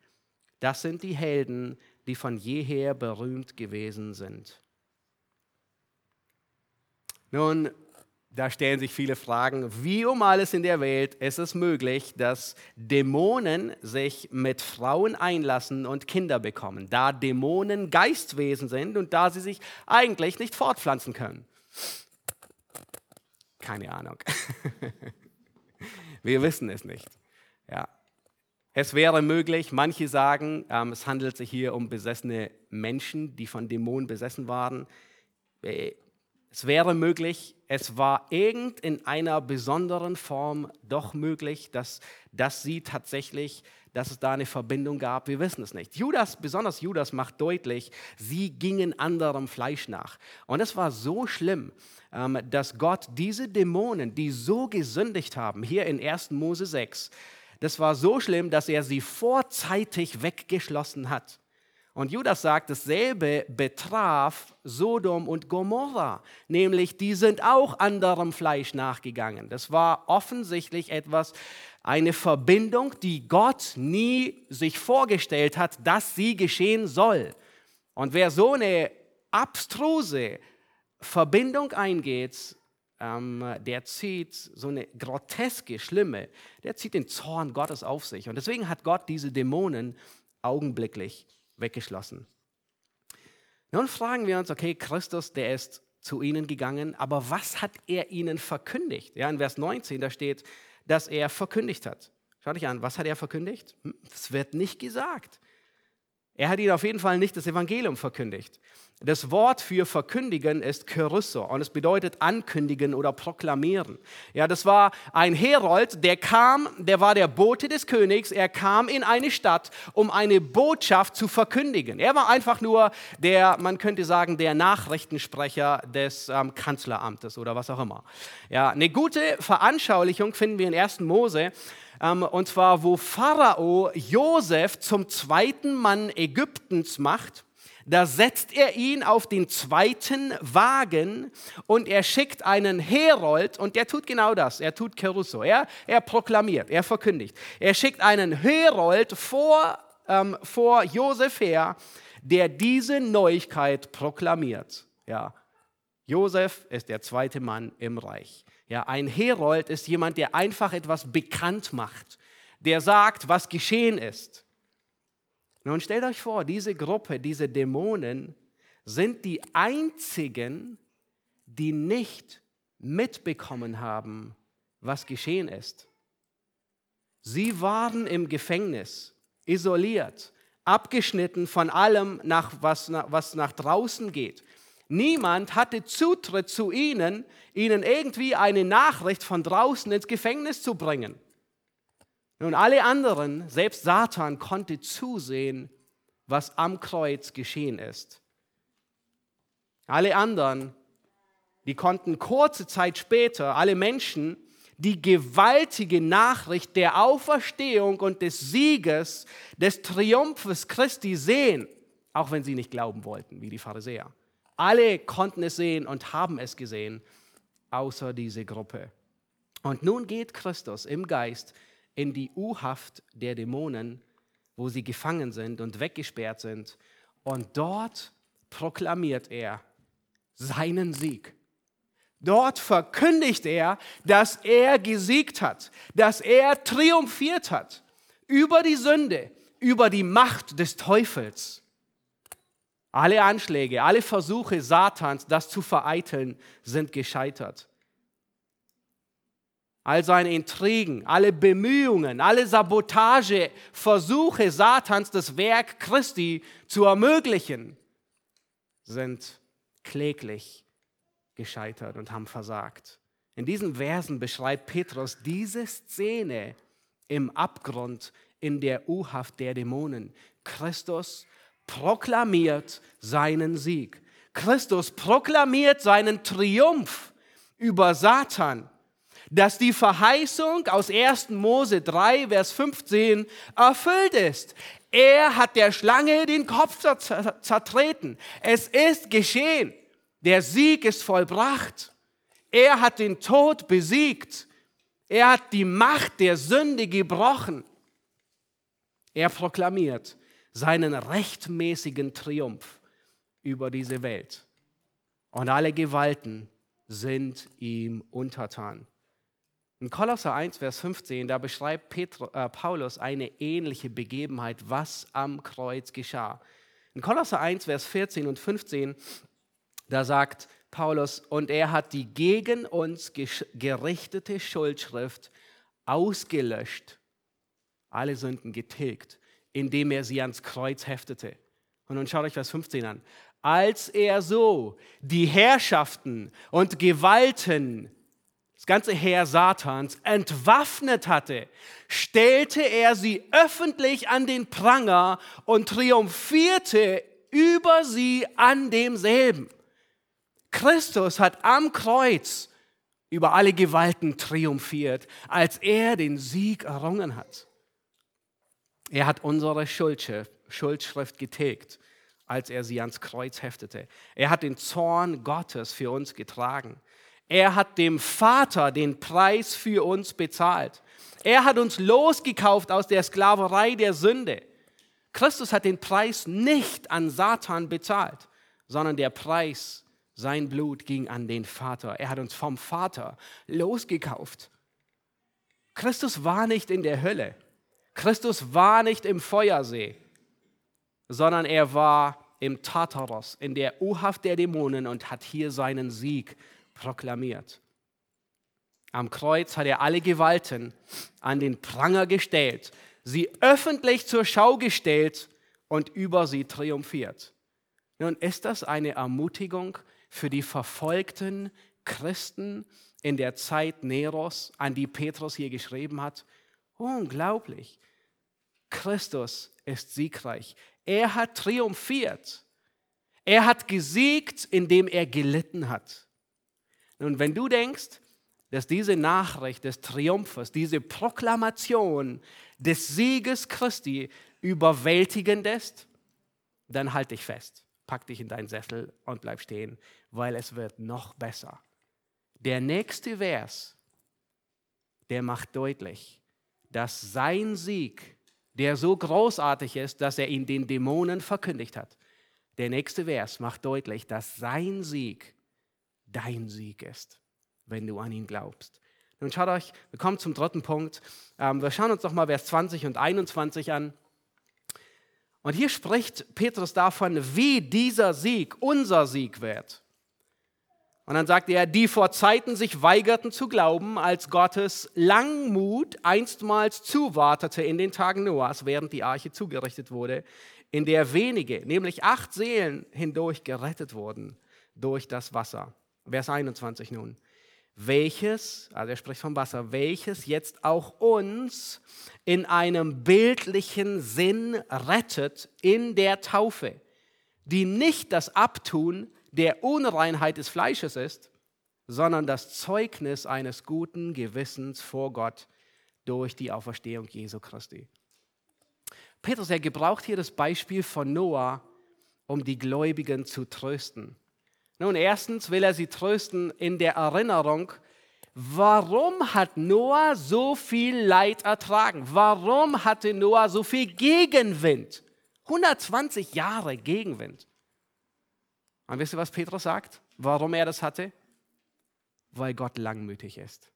Das sind die Helden, die von jeher berühmt gewesen sind. Nun, da stellen sich viele Fragen, wie um alles in der Welt ist es möglich, dass Dämonen sich mit Frauen einlassen und Kinder bekommen, da Dämonen Geistwesen sind und da sie sich eigentlich nicht fortpflanzen können. Keine Ahnung. Wir wissen es nicht. Ja. Es wäre möglich, manche sagen, ähm, es handelt sich hier um besessene Menschen, die von Dämonen besessen waren. Es wäre möglich, es war irgend in einer besonderen Form doch möglich, dass, dass sie tatsächlich, dass es da eine Verbindung gab. Wir wissen es nicht. Judas, besonders Judas macht deutlich, sie gingen anderem Fleisch nach. Und es war so schlimm, ähm, dass Gott diese Dämonen, die so gesündigt haben, hier in 1. Mose 6, das war so schlimm, dass er sie vorzeitig weggeschlossen hat. Und Judas sagt, dasselbe betraf Sodom und Gomorra, nämlich die sind auch anderem Fleisch nachgegangen. Das war offensichtlich etwas, eine Verbindung, die Gott nie sich vorgestellt hat, dass sie geschehen soll. Und wer so eine abstruse Verbindung eingeht, ähm, der zieht so eine groteske, schlimme, der zieht den Zorn Gottes auf sich. Und deswegen hat Gott diese Dämonen augenblicklich weggeschlossen. Nun fragen wir uns, okay, Christus, der ist zu ihnen gegangen, aber was hat er ihnen verkündigt? Ja, in Vers 19, da steht, dass er verkündigt hat. Schau dich an, was hat er verkündigt? Hm, das wird nicht gesagt. Er hat ihnen auf jeden Fall nicht das Evangelium verkündigt. Das Wort für verkündigen ist Kyrusso und es bedeutet ankündigen oder proklamieren. Ja, das war ein Herold, der kam, der war der Bote des Königs, er kam in eine Stadt, um eine Botschaft zu verkündigen. Er war einfach nur der, man könnte sagen, der Nachrichtensprecher des ähm, Kanzleramtes oder was auch immer. Ja, eine gute Veranschaulichung finden wir in 1. Mose ähm, und zwar, wo Pharao Josef zum zweiten Mann Ägyptens macht da setzt er ihn auf den zweiten Wagen und er schickt einen Herold und der tut genau das. Er tut Caruso. Er, er proklamiert, er verkündigt. Er schickt einen Herold vor, ähm, vor Josef her, der diese Neuigkeit proklamiert. Ja. Josef ist der zweite Mann im Reich. Ja, ein Herold ist jemand, der einfach etwas bekannt macht, der sagt, was geschehen ist. Nun stellt euch vor, diese Gruppe, diese Dämonen sind die einzigen, die nicht mitbekommen haben, was geschehen ist. Sie waren im Gefängnis, isoliert, abgeschnitten von allem, nach, was, was nach draußen geht. Niemand hatte Zutritt zu ihnen, ihnen irgendwie eine Nachricht von draußen ins Gefängnis zu bringen. Nun, alle anderen, selbst Satan, konnte zusehen, was am Kreuz geschehen ist. Alle anderen, die konnten kurze Zeit später, alle Menschen, die gewaltige Nachricht der Auferstehung und des Sieges, des Triumphes Christi sehen, auch wenn sie nicht glauben wollten, wie die Pharisäer. Alle konnten es sehen und haben es gesehen, außer diese Gruppe. Und nun geht Christus im Geist in die U-Haft der Dämonen, wo sie gefangen sind und weggesperrt sind. Und dort proklamiert er seinen Sieg. Dort verkündigt er, dass er gesiegt hat, dass er triumphiert hat über die Sünde, über die Macht des Teufels. Alle Anschläge, alle Versuche Satans, das zu vereiteln, sind gescheitert all seine Intrigen, alle Bemühungen, alle Sabotageversuche Satans, das Werk Christi zu ermöglichen, sind kläglich gescheitert und haben versagt. In diesen Versen beschreibt Petrus diese Szene im Abgrund in der U-Haft der Dämonen. Christus proklamiert seinen Sieg. Christus proklamiert seinen Triumph über Satan dass die Verheißung aus 1. Mose 3, Vers 15 erfüllt ist. Er hat der Schlange den Kopf zertreten. Es ist geschehen. Der Sieg ist vollbracht. Er hat den Tod besiegt. Er hat die Macht der Sünde gebrochen. Er proklamiert seinen rechtmäßigen Triumph über diese Welt. Und alle Gewalten sind ihm untertan. In Kolosser 1, Vers 15, da beschreibt Petru, äh, Paulus eine ähnliche Begebenheit, was am Kreuz geschah. In Kolosser 1, Vers 14 und 15, da sagt Paulus, und er hat die gegen uns gerichtete Schuldschrift ausgelöscht, alle Sünden getilgt, indem er sie ans Kreuz heftete. Und nun schaut euch Vers 15 an. Als er so die Herrschaften und Gewalten, das ganze Heer Satans, entwaffnet hatte, stellte er sie öffentlich an den Pranger und triumphierte über sie an demselben. Christus hat am Kreuz über alle Gewalten triumphiert, als er den Sieg errungen hat. Er hat unsere Schuldschrift getilgt, als er sie ans Kreuz heftete. Er hat den Zorn Gottes für uns getragen. Er hat dem Vater den Preis für uns bezahlt. Er hat uns losgekauft aus der Sklaverei der Sünde. Christus hat den Preis nicht an Satan bezahlt, sondern der Preis sein Blut ging an den Vater. Er hat uns vom Vater losgekauft. Christus war nicht in der Hölle. Christus war nicht im Feuersee, sondern er war im Tartaros, in der U-Haft der Dämonen und hat hier seinen Sieg proklamiert. Am Kreuz hat er alle Gewalten an den Pranger gestellt, sie öffentlich zur Schau gestellt und über sie triumphiert. Nun ist das eine Ermutigung für die verfolgten Christen in der Zeit Neros, an die Petrus hier geschrieben hat. Unglaublich. Christus ist siegreich. Er hat triumphiert. Er hat gesiegt, indem er gelitten hat. Und wenn du denkst, dass diese Nachricht des Triumphes, diese Proklamation des Sieges Christi überwältigend ist, dann halt dich fest pack dich in deinen Sessel und bleib stehen, weil es wird noch besser. Der nächste Vers, der macht deutlich, dass sein Sieg, der so großartig ist, dass er ihn den Dämonen verkündigt hat, der nächste Vers macht deutlich, dass sein Sieg dein Sieg ist, wenn du an ihn glaubst. Nun schaut euch, wir kommen zum dritten Punkt. Ähm, wir schauen uns nochmal Vers 20 und 21 an. Und hier spricht Petrus davon, wie dieser Sieg unser Sieg wird. Und dann sagt er, die vor Zeiten sich weigerten zu glauben, als Gottes Langmut einstmals zuwartete in den Tagen Noahs, während die Arche zugerichtet wurde, in der wenige, nämlich acht Seelen hindurch gerettet wurden durch das Wasser. Vers 21 nun welches, also er spricht vom Wasser, welches jetzt auch uns in einem bildlichen Sinn rettet in der Taufe, die nicht das Abtun der Unreinheit des Fleisches ist, sondern das Zeugnis eines guten Gewissens vor Gott durch die Auferstehung Jesu Christi. Petrus, er gebraucht hier das Beispiel von Noah, um die Gläubigen zu trösten. Nun, erstens will er sie trösten in der Erinnerung, warum hat Noah so viel Leid ertragen? Warum hatte Noah so viel Gegenwind? 120 Jahre Gegenwind. Und wisst ihr, was Petrus sagt? Warum er das hatte? Weil Gott langmütig ist.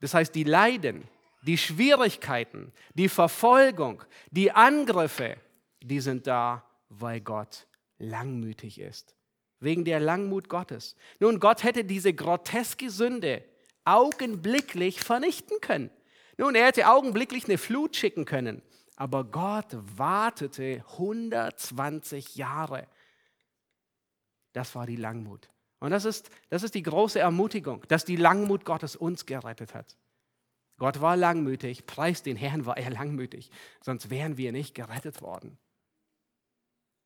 Das heißt, die Leiden, die Schwierigkeiten, die Verfolgung, die Angriffe, die sind da, weil Gott langmütig ist. Wegen der Langmut Gottes. Nun, Gott hätte diese groteske Sünde augenblicklich vernichten können. Nun, er hätte augenblicklich eine Flut schicken können. Aber Gott wartete 120 Jahre. Das war die Langmut. Und das ist, das ist die große Ermutigung, dass die Langmut Gottes uns gerettet hat. Gott war langmütig, preis den Herrn war er langmütig, sonst wären wir nicht gerettet worden.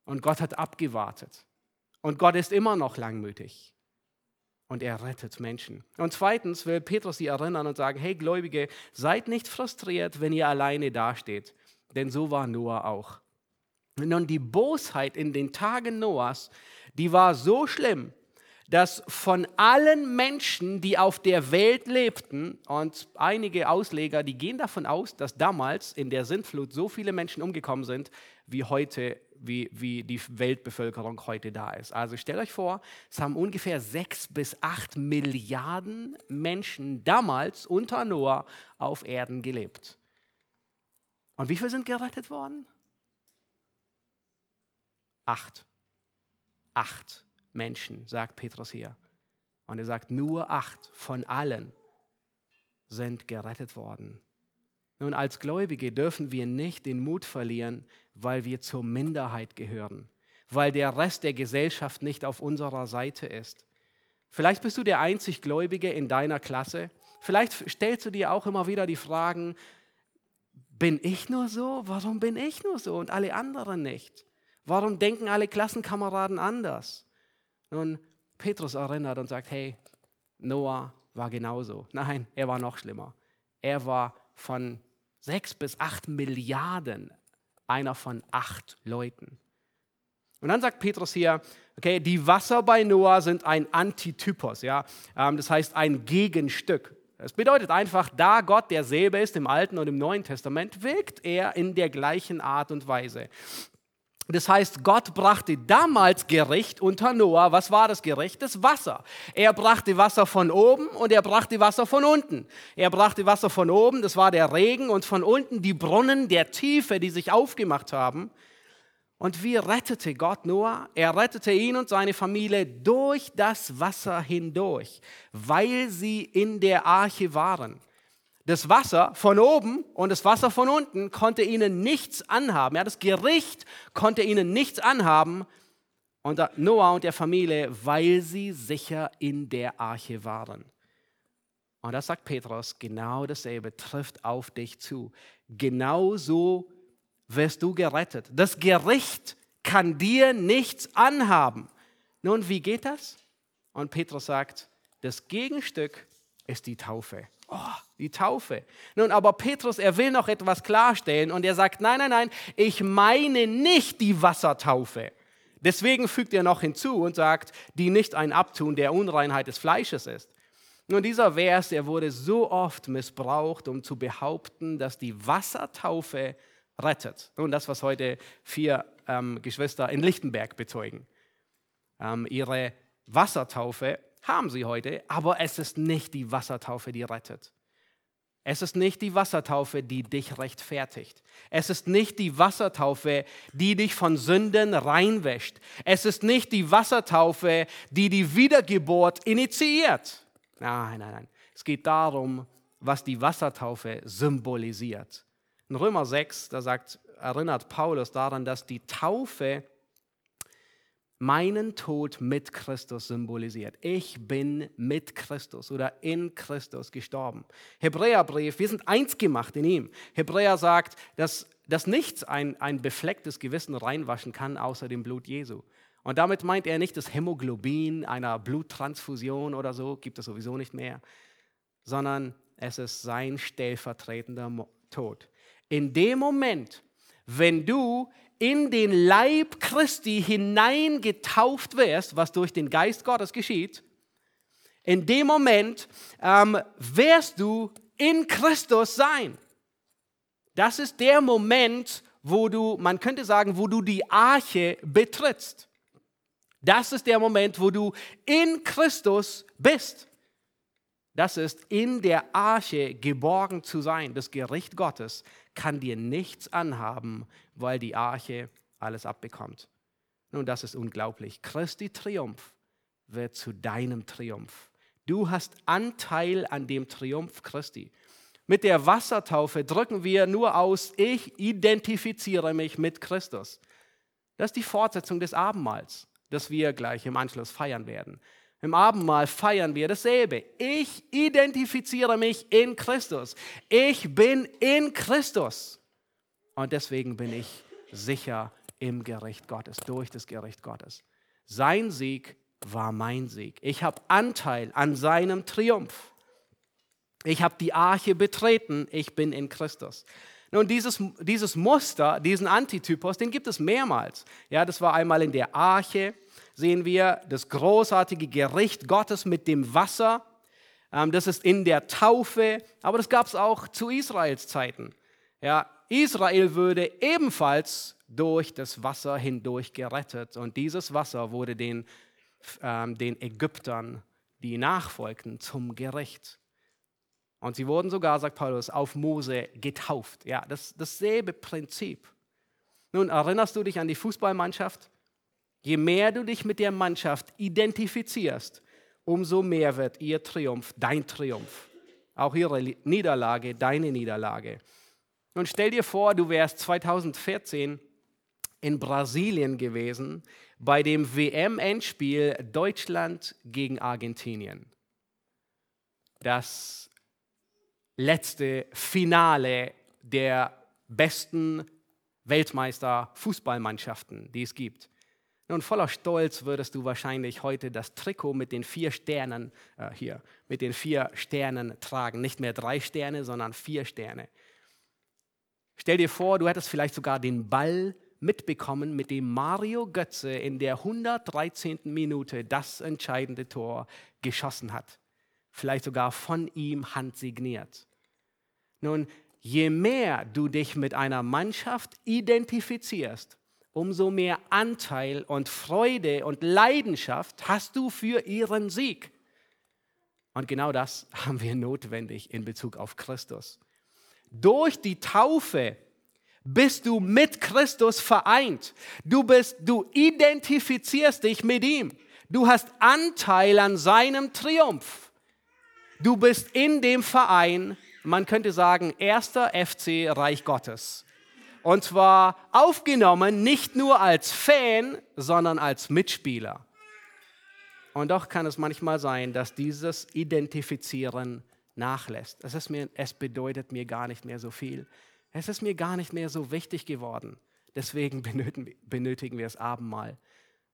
Und Gott hat abgewartet. Und Gott ist immer noch langmütig. Und er rettet Menschen. Und zweitens will Petrus sie erinnern und sagen, hey Gläubige, seid nicht frustriert, wenn ihr alleine dasteht. Denn so war Noah auch. Nun, die Bosheit in den Tagen Noahs, die war so schlimm, dass von allen Menschen, die auf der Welt lebten, und einige Ausleger, die gehen davon aus, dass damals in der Sintflut so viele Menschen umgekommen sind, wie heute, wie, wie die Weltbevölkerung heute da ist. Also stellt euch vor, es haben ungefähr sechs bis acht Milliarden Menschen damals unter Noah auf Erden gelebt. Und wie viele sind gerettet worden? Acht. Acht. Menschen, sagt Petrus hier. Und er sagt, nur acht von allen sind gerettet worden. Nun, als Gläubige dürfen wir nicht den Mut verlieren, weil wir zur Minderheit gehören, weil der Rest der Gesellschaft nicht auf unserer Seite ist. Vielleicht bist du der einzig Gläubige in deiner Klasse. Vielleicht stellst du dir auch immer wieder die Fragen, bin ich nur so? Warum bin ich nur so und alle anderen nicht? Warum denken alle Klassenkameraden anders? Nun, Petrus erinnert und sagt, hey, Noah war genauso. Nein, er war noch schlimmer. Er war von sechs bis acht Milliarden einer von acht Leuten. Und dann sagt Petrus hier, okay, die Wasser bei Noah sind ein Antitypos, ja, ähm, das heißt ein Gegenstück. Das bedeutet einfach, da Gott derselbe ist im Alten und im Neuen Testament, wirkt er in der gleichen Art und Weise. Das heißt, Gott brachte damals Gericht unter Noah. Was war das Gericht? Das Wasser. Er brachte Wasser von oben und er brachte Wasser von unten. Er brachte Wasser von oben, das war der Regen, und von unten die Brunnen der Tiefe, die sich aufgemacht haben. Und wie rettete Gott Noah? Er rettete ihn und seine Familie durch das Wasser hindurch, weil sie in der Arche waren. Das Wasser von oben und das Wasser von unten konnte ihnen nichts anhaben. Ja, das Gericht konnte ihnen nichts anhaben. Und Noah und der Familie, weil sie sicher in der Arche waren. Und das sagt Petrus, genau dasselbe trifft auf dich zu. Genau so wirst du gerettet. Das Gericht kann dir nichts anhaben. Nun, wie geht das? Und Petrus sagt, das Gegenstück ist die Taufe. Oh, die Taufe. Nun, aber Petrus, er will noch etwas klarstellen und er sagt, nein, nein, nein, ich meine nicht die Wassertaufe. Deswegen fügt er noch hinzu und sagt, die nicht ein Abtun der Unreinheit des Fleisches ist. Nun, dieser Vers, der wurde so oft missbraucht, um zu behaupten, dass die Wassertaufe rettet. Nun, das, was heute vier ähm, Geschwister in Lichtenberg bezeugen. Ähm, ihre Wassertaufe haben sie heute, aber es ist nicht die Wassertaufe, die rettet. Es ist nicht die Wassertaufe, die dich rechtfertigt. Es ist nicht die Wassertaufe, die dich von Sünden reinwäscht. Es ist nicht die Wassertaufe, die die Wiedergeburt initiiert. Nein, nein, nein. Es geht darum, was die Wassertaufe symbolisiert. In Römer 6, da sagt, erinnert Paulus daran, dass die Taufe meinen Tod mit Christus symbolisiert. Ich bin mit Christus oder in Christus gestorben. Hebräerbrief, wir sind eins gemacht in ihm. Hebräer sagt, dass, dass nichts ein, ein beflecktes Gewissen reinwaschen kann, außer dem Blut Jesu. Und damit meint er nicht das Hämoglobin einer Bluttransfusion oder so, gibt es sowieso nicht mehr, sondern es ist sein stellvertretender Tod. In dem Moment, wenn du in den Leib Christi hineingetauft wirst, was durch den Geist Gottes geschieht, in dem Moment ähm, wirst du in Christus sein. Das ist der Moment, wo du, man könnte sagen, wo du die Arche betrittst. Das ist der Moment, wo du in Christus bist. Das ist in der Arche geborgen zu sein. Das Gericht Gottes kann dir nichts anhaben, weil die Arche alles abbekommt. Nun, das ist unglaublich. Christi Triumph wird zu deinem Triumph. Du hast Anteil an dem Triumph Christi. Mit der Wassertaufe drücken wir nur aus, ich identifiziere mich mit Christus. Das ist die Fortsetzung des Abendmahls, das wir gleich im Anschluss feiern werden. Im Abendmahl feiern wir dasselbe. Ich identifiziere mich in Christus. Ich bin in Christus. Und deswegen bin ich sicher im Gericht Gottes, durch das Gericht Gottes. Sein Sieg war mein Sieg. Ich habe Anteil an seinem Triumph. Ich habe die Arche betreten. Ich bin in Christus. Nun, dieses, dieses Muster, diesen Antitypus, den gibt es mehrmals. Ja, das war einmal in der Arche, sehen wir das großartige Gericht Gottes mit dem Wasser. Ähm, das ist in der Taufe, aber das gab es auch zu Israels Zeiten. Ja, Israel würde ebenfalls durch das Wasser hindurch gerettet und dieses Wasser wurde den, ähm, den Ägyptern, die nachfolgten, zum Gericht. Und sie wurden sogar, sagt Paulus, auf Mose getauft. Ja, das dasselbe Prinzip. Nun erinnerst du dich an die Fußballmannschaft? Je mehr du dich mit der Mannschaft identifizierst, umso mehr wird ihr Triumph dein Triumph. Auch ihre Niederlage deine Niederlage. Nun stell dir vor, du wärst 2014 in Brasilien gewesen bei dem WM-Endspiel Deutschland gegen Argentinien. Das letzte Finale der besten Weltmeister-Fußballmannschaften, die es gibt. Nun, voller Stolz würdest du wahrscheinlich heute das Trikot mit den vier Sternen äh, hier, mit den vier Sternen tragen. Nicht mehr drei Sterne, sondern vier Sterne. Stell dir vor, du hättest vielleicht sogar den Ball mitbekommen, mit dem Mario Götze in der 113. Minute das entscheidende Tor geschossen hat. Vielleicht sogar von ihm handsigniert. Nun, je mehr du dich mit einer Mannschaft identifizierst, umso mehr Anteil und Freude und Leidenschaft hast du für ihren Sieg. Und genau das haben wir notwendig in Bezug auf Christus. Durch die Taufe bist du mit Christus vereint. Du bist, du identifizierst dich mit ihm. Du hast Anteil an seinem Triumph. Du bist in dem Verein, man könnte sagen, erster FC Reich Gottes. Und zwar aufgenommen nicht nur als Fan, sondern als Mitspieler. Und doch kann es manchmal sein, dass dieses Identifizieren nachlässt. Es, ist mir, es bedeutet mir gar nicht mehr so viel. Es ist mir gar nicht mehr so wichtig geworden. Deswegen benötigen, benötigen wir das Abendmahl,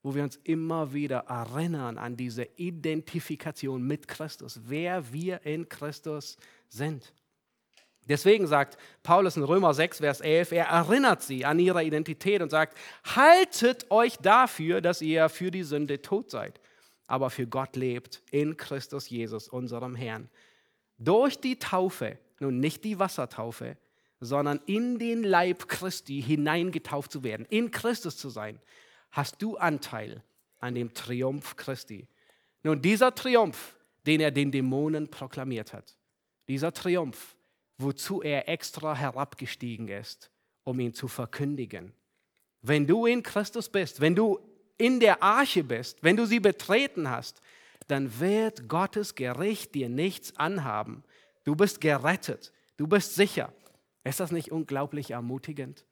wo wir uns immer wieder erinnern an diese Identifikation mit Christus, wer wir in Christus sind. Deswegen sagt Paulus in Römer 6, Vers 11, er erinnert sie an ihre Identität und sagt, haltet euch dafür, dass ihr für die Sünde tot seid, aber für Gott lebt in Christus Jesus, unserem Herrn. Durch die Taufe, nun nicht die Wassertaufe, sondern in den Leib Christi hineingetauft zu werden, in Christus zu sein, hast du Anteil an dem Triumph Christi. Nun, dieser Triumph, den er den Dämonen proklamiert hat, dieser Triumph, wozu er extra herabgestiegen ist, um ihn zu verkündigen. Wenn du in Christus bist, wenn du in der Arche bist, wenn du sie betreten hast, dann wird Gottes Gericht dir nichts anhaben. Du bist gerettet, du bist sicher. Ist das nicht unglaublich ermutigend?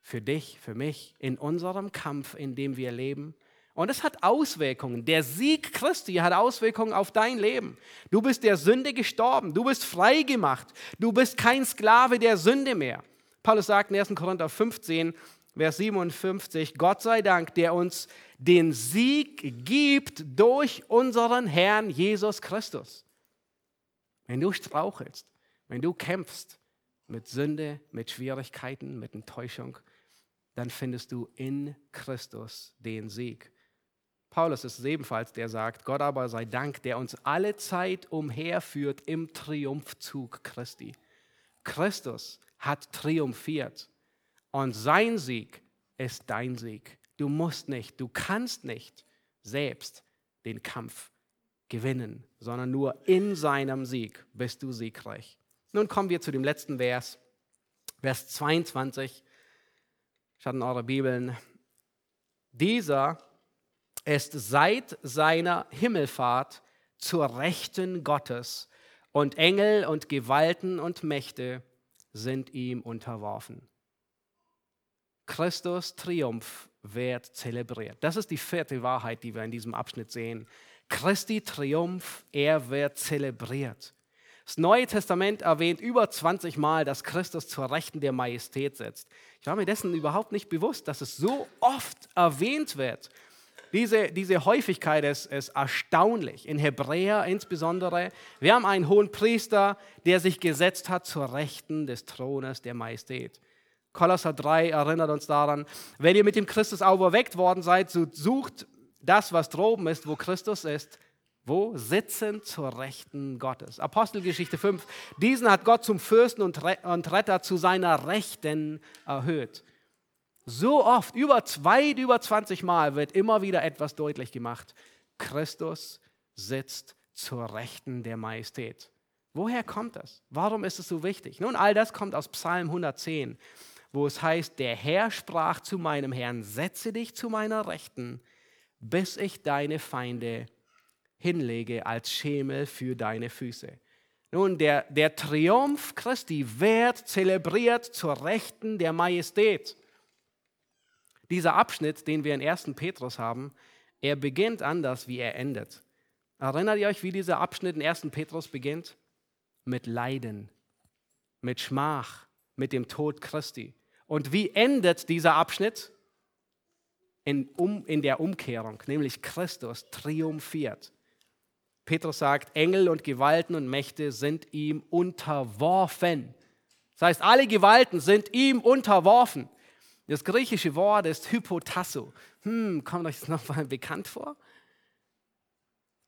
Für dich, für mich, in unserem Kampf, in dem wir leben. Und es hat Auswirkungen. Der Sieg Christi hat Auswirkungen auf dein Leben. Du bist der Sünde gestorben. Du bist frei gemacht. Du bist kein Sklave der Sünde mehr. Paulus sagt in 1. Korinther 15, Vers 57, Gott sei Dank, der uns den Sieg gibt durch unseren Herrn Jesus Christus. Wenn du strauchelst, wenn du kämpfst, mit Sünde, mit Schwierigkeiten, mit Enttäuschung, dann findest du in Christus den Sieg. Paulus ist ebenfalls, der sagt, Gott aber sei Dank, der uns alle Zeit umherführt im Triumphzug Christi. Christus hat triumphiert und sein Sieg ist dein Sieg. Du musst nicht, du kannst nicht selbst den Kampf gewinnen, sondern nur in seinem Sieg bist du siegreich. Nun kommen wir zu dem letzten Vers, Vers 22. Schaut in eure Bibeln. Dieser ist seit seiner Himmelfahrt zur Rechten Gottes und Engel und Gewalten und Mächte sind ihm unterworfen. Christus Triumph wird zelebriert. Das ist die vierte Wahrheit, die wir in diesem Abschnitt sehen. Christi Triumph, er wird zelebriert. Das Neue Testament erwähnt über 20 Mal, dass Christus zur Rechten der Majestät sitzt. Ich war mir dessen überhaupt nicht bewusst, dass es so oft erwähnt wird. Diese, diese Häufigkeit ist, ist erstaunlich. In Hebräer insbesondere. Wir haben einen hohen Priester, der sich gesetzt hat zur Rechten des Thrones der Majestät. Kolosser 3 erinnert uns daran, wenn ihr mit dem Christus auferweckt worden seid, so sucht das, was droben ist, wo Christus ist, wo? Sitzen zur Rechten Gottes. Apostelgeschichte 5. Diesen hat Gott zum Fürsten und Retter zu seiner Rechten erhöht. So oft, über zwei, über 20 Mal wird immer wieder etwas deutlich gemacht. Christus sitzt zur Rechten der Majestät. Woher kommt das? Warum ist es so wichtig? Nun, all das kommt aus Psalm 110 wo es heißt, der Herr sprach zu meinem Herrn, setze dich zu meiner Rechten, bis ich deine Feinde hinlege als Schemel für deine Füße. Nun, der, der Triumph Christi wird zelebriert zur Rechten der Majestät. Dieser Abschnitt, den wir in 1. Petrus haben, er beginnt anders, wie er endet. Erinnert ihr euch, wie dieser Abschnitt in 1. Petrus beginnt? Mit Leiden, mit Schmach, mit dem Tod Christi. Und wie endet dieser Abschnitt? In, um, in der Umkehrung, nämlich Christus triumphiert. Petrus sagt, Engel und Gewalten und Mächte sind ihm unterworfen. Das heißt, alle Gewalten sind ihm unterworfen. Das griechische Wort ist Hypotasso. Hm, kommt euch das nochmal bekannt vor?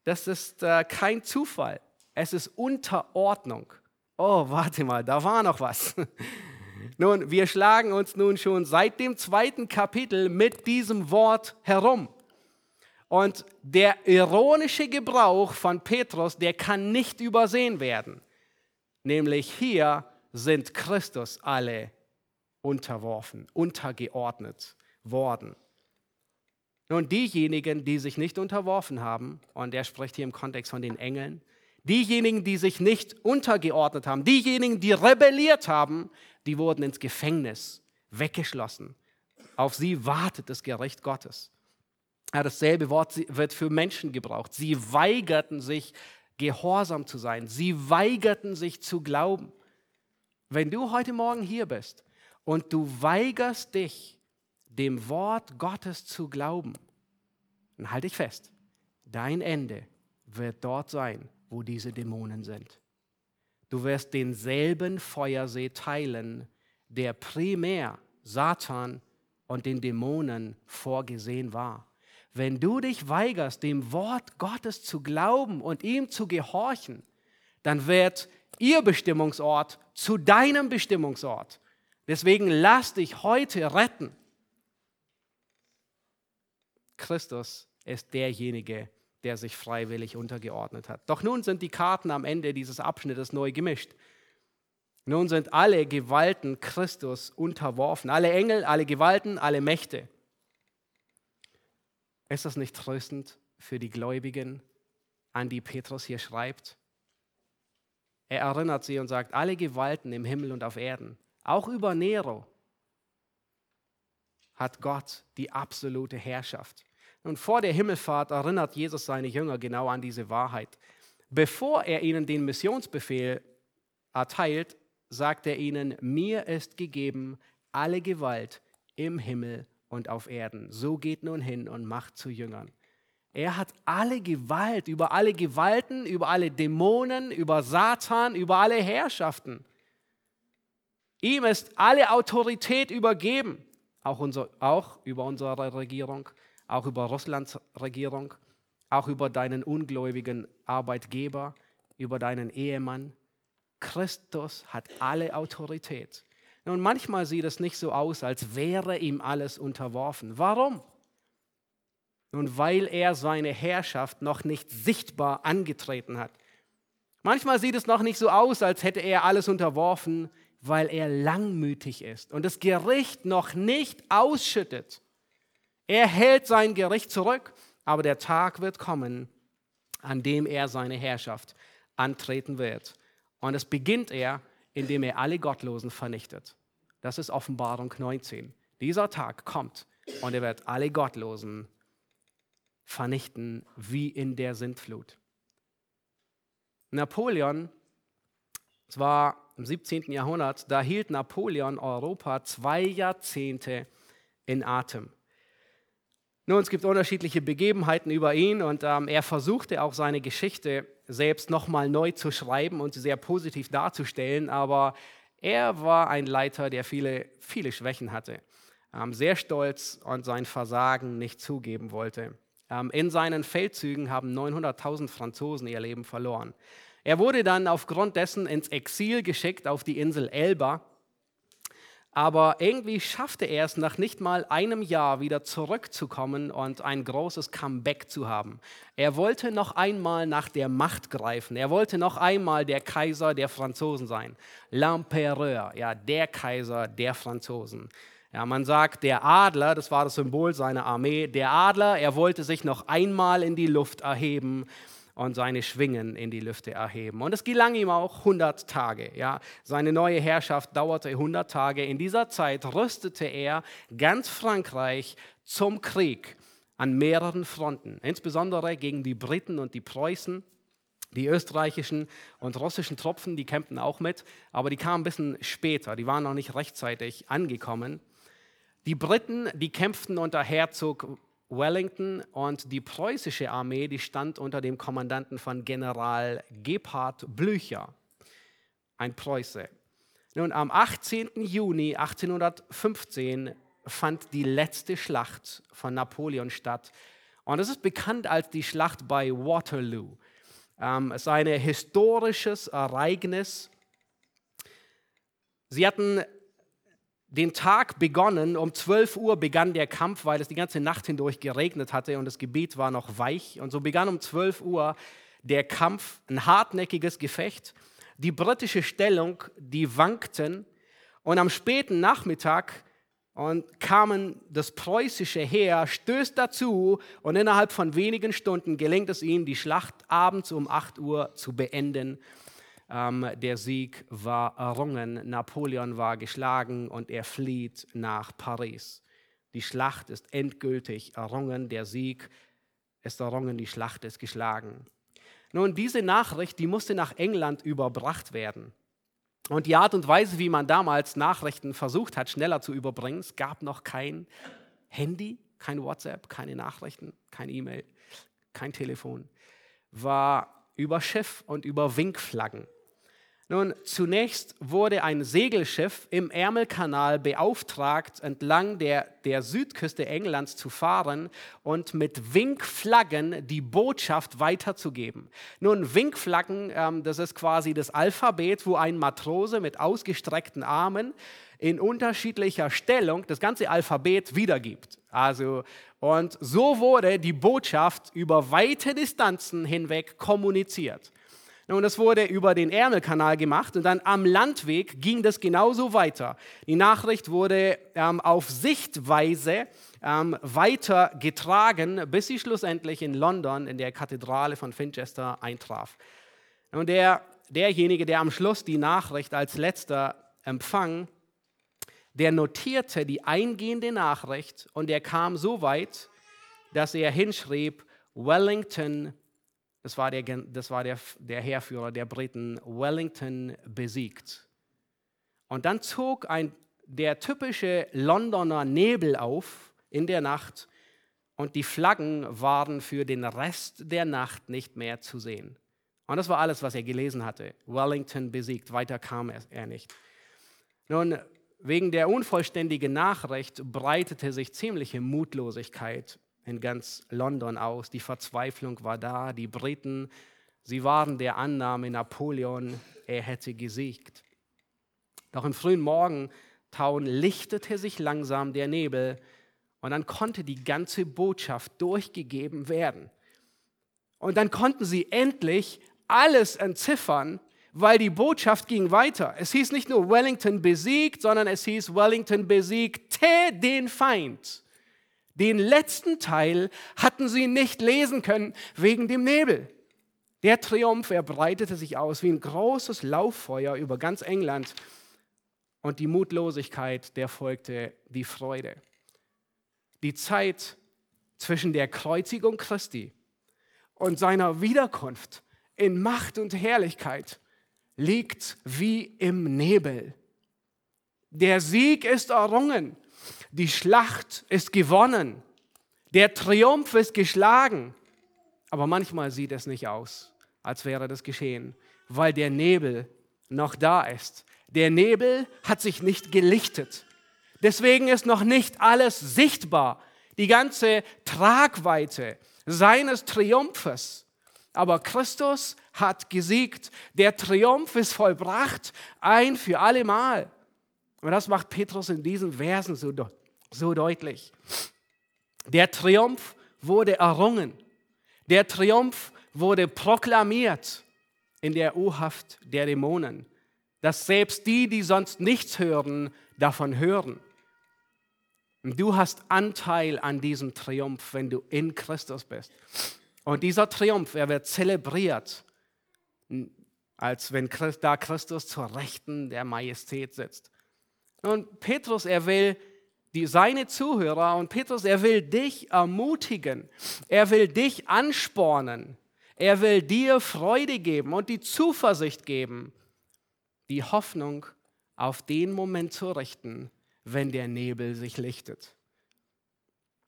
Das ist äh, kein Zufall. Es ist Unterordnung. Oh, warte mal, da war noch was. Nun, wir schlagen uns nun schon seit dem zweiten Kapitel mit diesem Wort herum. Und der ironische Gebrauch von Petrus, der kann nicht übersehen werden. Nämlich hier sind Christus alle unterworfen, untergeordnet worden. Nun, diejenigen, die sich nicht unterworfen haben, und er spricht hier im Kontext von den Engeln, diejenigen, die sich nicht untergeordnet haben, diejenigen, die rebelliert haben, die wurden ins Gefängnis weggeschlossen. Auf sie wartet das Gericht Gottes. Ja, dasselbe Wort wird für Menschen gebraucht. Sie weigerten sich, gehorsam zu sein. Sie weigerten sich zu glauben. Wenn du heute Morgen hier bist und du weigerst dich, dem Wort Gottes zu glauben, dann halte ich fest, dein Ende wird dort sein, wo diese Dämonen sind. Du wirst denselben Feuersee teilen, der primär Satan und den Dämonen vorgesehen war. Wenn du dich weigerst, dem Wort Gottes zu glauben und ihm zu gehorchen, dann wird ihr Bestimmungsort zu deinem Bestimmungsort. Deswegen lass dich heute retten. Christus ist derjenige, der sich freiwillig untergeordnet hat. Doch nun sind die Karten am Ende dieses Abschnittes neu gemischt. Nun sind alle Gewalten Christus unterworfen, alle Engel, alle Gewalten, alle Mächte. Ist das nicht tröstend für die Gläubigen, an die Petrus hier schreibt? Er erinnert sie und sagt, alle Gewalten im Himmel und auf Erden, auch über Nero, hat Gott die absolute Herrschaft. Und vor der Himmelfahrt erinnert Jesus seine Jünger genau an diese Wahrheit. Bevor er ihnen den Missionsbefehl erteilt, sagt er ihnen, mir ist gegeben alle Gewalt im Himmel und auf Erden. So geht nun hin und macht zu Jüngern. Er hat alle Gewalt über alle Gewalten, über alle Dämonen, über Satan, über alle Herrschaften. Ihm ist alle Autorität übergeben, auch, unser, auch über unsere Regierung auch über Russlands Regierung, auch über deinen ungläubigen Arbeitgeber, über deinen Ehemann. Christus hat alle Autorität. Und manchmal sieht es nicht so aus, als wäre ihm alles unterworfen. Warum? Nun, weil er seine Herrschaft noch nicht sichtbar angetreten hat. Manchmal sieht es noch nicht so aus, als hätte er alles unterworfen, weil er langmütig ist und das Gericht noch nicht ausschüttet. Er hält sein Gericht zurück, aber der Tag wird kommen, an dem er seine Herrschaft antreten wird. Und es beginnt er, indem er alle Gottlosen vernichtet. Das ist Offenbarung 19. Dieser Tag kommt und er wird alle Gottlosen vernichten wie in der Sintflut. Napoleon, zwar im 17. Jahrhundert, da hielt Napoleon Europa zwei Jahrzehnte in Atem. Nun, es gibt unterschiedliche Begebenheiten über ihn und ähm, er versuchte auch seine Geschichte selbst nochmal neu zu schreiben und sie sehr positiv darzustellen, aber er war ein Leiter, der viele, viele Schwächen hatte, ähm, sehr stolz und sein Versagen nicht zugeben wollte. Ähm, in seinen Feldzügen haben 900.000 Franzosen ihr Leben verloren. Er wurde dann aufgrund dessen ins Exil geschickt auf die Insel Elba aber irgendwie schaffte er es nach nicht mal einem Jahr wieder zurückzukommen und ein großes Comeback zu haben. Er wollte noch einmal nach der Macht greifen. Er wollte noch einmal der Kaiser der Franzosen sein. L'Empereur, ja, der Kaiser der Franzosen. Ja, man sagt, der Adler, das war das Symbol seiner Armee, der Adler, er wollte sich noch einmal in die Luft erheben und seine Schwingen in die Lüfte erheben. Und es gelang ihm auch 100 Tage. Ja. Seine neue Herrschaft dauerte 100 Tage. In dieser Zeit rüstete er ganz Frankreich zum Krieg an mehreren Fronten, insbesondere gegen die Briten und die Preußen. Die österreichischen und russischen Truppen, die kämpften auch mit, aber die kamen ein bisschen später, die waren noch nicht rechtzeitig angekommen. Die Briten, die kämpften unter Herzog Wellington und die preußische Armee, die stand unter dem Kommandanten von General Gebhard Blücher, ein Preuße. Nun, am 18. Juni 1815 fand die letzte Schlacht von Napoleon statt. Und es ist bekannt als die Schlacht bei Waterloo. Ähm, es ist ein historisches Ereignis. Sie hatten den Tag begonnen. Um 12 Uhr begann der Kampf, weil es die ganze Nacht hindurch geregnet hatte und das Gebiet war noch weich. Und so begann um 12 Uhr der Kampf, ein hartnäckiges Gefecht. Die britische Stellung, die wankten. Und am späten Nachmittag und kamen das preußische Heer, stößt dazu und innerhalb von wenigen Stunden gelingt es ihnen, die Schlacht abends um 8 Uhr zu beenden. Ähm, der Sieg war errungen, Napoleon war geschlagen und er flieht nach Paris. Die Schlacht ist endgültig errungen, der Sieg ist errungen, die Schlacht ist geschlagen. Nun, diese Nachricht, die musste nach England überbracht werden. Und die Art und Weise, wie man damals Nachrichten versucht hat, schneller zu überbringen, es gab noch kein Handy, kein WhatsApp, keine Nachrichten, kein E-Mail, kein Telefon, war über Schiff und über Winkflaggen. Nun, zunächst wurde ein Segelschiff im Ärmelkanal beauftragt, entlang der, der Südküste Englands zu fahren und mit Winkflaggen die Botschaft weiterzugeben. Nun, Winkflaggen, ähm, das ist quasi das Alphabet, wo ein Matrose mit ausgestreckten Armen in unterschiedlicher Stellung das ganze Alphabet wiedergibt. Also, und so wurde die Botschaft über weite Distanzen hinweg kommuniziert. Und das wurde über den Ärmelkanal gemacht und dann am Landweg ging das genauso weiter. Die Nachricht wurde ähm, auf Sichtweise ähm, weiter getragen, bis sie schlussendlich in London in der Kathedrale von Finchester eintraf. Und der, derjenige, der am Schluss die Nachricht als letzter empfang, der notierte die eingehende Nachricht und er kam so weit, dass er hinschrieb, Wellington das war, der, das war der, der Heerführer der Briten, Wellington besiegt. Und dann zog ein, der typische Londoner Nebel auf in der Nacht und die Flaggen waren für den Rest der Nacht nicht mehr zu sehen. Und das war alles, was er gelesen hatte. Wellington besiegt, weiter kam er nicht. Nun, wegen der unvollständigen Nachricht breitete sich ziemliche Mutlosigkeit in ganz London aus. Die Verzweiflung war da. Die Briten, sie waren der Annahme, Napoleon, er hätte gesiegt. Doch im frühen Morgentauen lichtete sich langsam der Nebel und dann konnte die ganze Botschaft durchgegeben werden. Und dann konnten sie endlich alles entziffern, weil die Botschaft ging weiter. Es hieß nicht nur Wellington besiegt, sondern es hieß Wellington besiegte den Feind. Den letzten Teil hatten sie nicht lesen können wegen dem Nebel. Der Triumph, er breitete sich aus wie ein großes Lauffeuer über ganz England und die Mutlosigkeit, der folgte die Freude. Die Zeit zwischen der Kreuzigung Christi und seiner Wiederkunft in Macht und Herrlichkeit liegt wie im Nebel. Der Sieg ist errungen die Schlacht ist gewonnen. Der Triumph ist geschlagen. Aber manchmal sieht es nicht aus, als wäre das geschehen, weil der Nebel noch da ist. Der Nebel hat sich nicht gelichtet. Deswegen ist noch nicht alles sichtbar, die ganze Tragweite seines Triumphes. Aber Christus hat gesiegt. Der Triumph ist vollbracht, ein für alle Mal. Und das macht Petrus in diesen Versen so, so deutlich. Der Triumph wurde errungen. Der Triumph wurde proklamiert in der U-Haft der Dämonen, dass selbst die, die sonst nichts hören, davon hören. Und du hast Anteil an diesem Triumph, wenn du in Christus bist. Und dieser Triumph, er wird zelebriert, als wenn da Christus zur Rechten der Majestät sitzt. Und Petrus, er will die, seine Zuhörer und Petrus, er will dich ermutigen, er will dich anspornen, er will dir Freude geben und die Zuversicht geben, die Hoffnung auf den Moment zu richten, wenn der Nebel sich lichtet.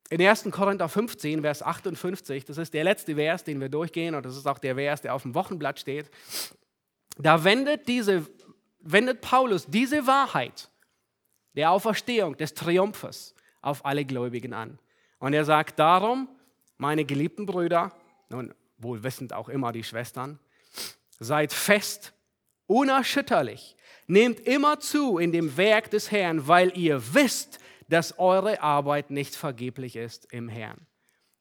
In 1. Korinther 15, Vers 58, das ist der letzte Vers, den wir durchgehen, und das ist auch der Vers, der auf dem Wochenblatt steht, da wendet, diese, wendet Paulus diese Wahrheit der Auferstehung, des Triumphes auf alle Gläubigen an. Und er sagt darum, meine geliebten Brüder, nun wohl wissend auch immer die Schwestern, seid fest, unerschütterlich, nehmt immer zu in dem Werk des Herrn, weil ihr wisst, dass eure Arbeit nicht vergeblich ist im Herrn.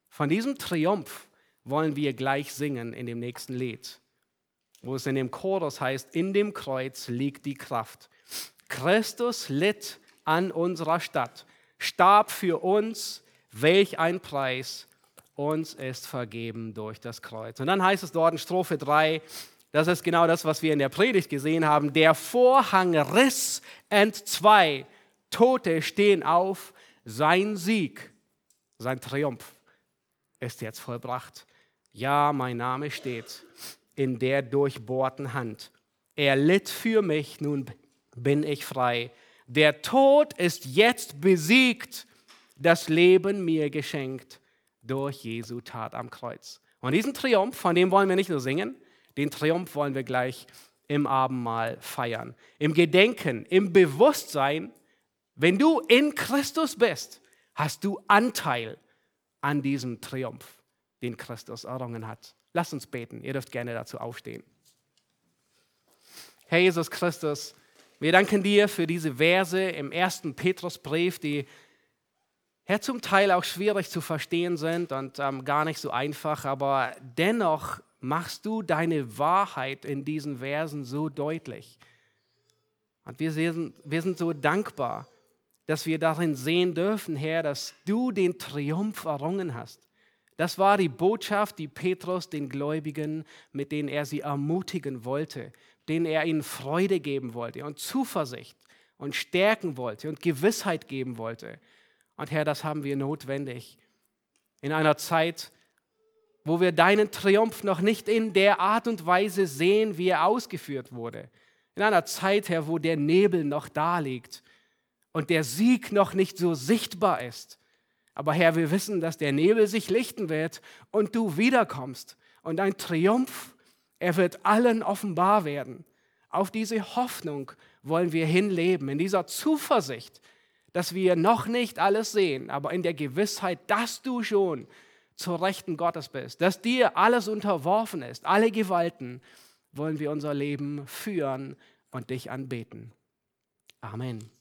Von diesem Triumph wollen wir gleich singen in dem nächsten Lied, wo es in dem Chorus heißt, in dem Kreuz liegt die Kraft. Christus litt an unserer Stadt, starb für uns, welch ein Preis, uns ist vergeben durch das Kreuz. Und dann heißt es dort in Strophe 3, das ist genau das, was wir in der Predigt gesehen haben, der Vorhang riss entzwei, Tote stehen auf, sein Sieg, sein Triumph ist jetzt vollbracht. Ja, mein Name steht in der durchbohrten Hand. Er litt für mich, nun bin ich frei. Der Tod ist jetzt besiegt, das Leben mir geschenkt durch Jesu Tat am Kreuz. Und diesen Triumph, von dem wollen wir nicht nur singen, den Triumph wollen wir gleich im Abendmahl feiern. Im Gedenken, im Bewusstsein, wenn du in Christus bist, hast du Anteil an diesem Triumph, den Christus errungen hat. Lass uns beten. Ihr dürft gerne dazu aufstehen. Herr Jesus Christus, wir danken dir für diese Verse im ersten Petrusbrief, die ja, zum Teil auch schwierig zu verstehen sind und ähm, gar nicht so einfach, aber dennoch machst du deine Wahrheit in diesen Versen so deutlich. Und wir sind, wir sind so dankbar, dass wir darin sehen dürfen, Herr, dass du den Triumph errungen hast. Das war die Botschaft, die Petrus den Gläubigen, mit denen er sie ermutigen wollte, denen er ihnen Freude geben wollte und Zuversicht und stärken wollte und Gewissheit geben wollte. Und Herr, das haben wir notwendig. In einer Zeit, wo wir deinen Triumph noch nicht in der Art und Weise sehen, wie er ausgeführt wurde. In einer Zeit, Herr, wo der Nebel noch da liegt und der Sieg noch nicht so sichtbar ist. Aber Herr, wir wissen, dass der Nebel sich lichten wird und du wiederkommst und dein Triumph er wird allen offenbar werden. Auf diese Hoffnung wollen wir hinleben, in dieser Zuversicht, dass wir noch nicht alles sehen, aber in der Gewissheit, dass du schon zur Rechten Gottes bist, dass dir alles unterworfen ist, alle Gewalten, wollen wir unser Leben führen und dich anbeten. Amen.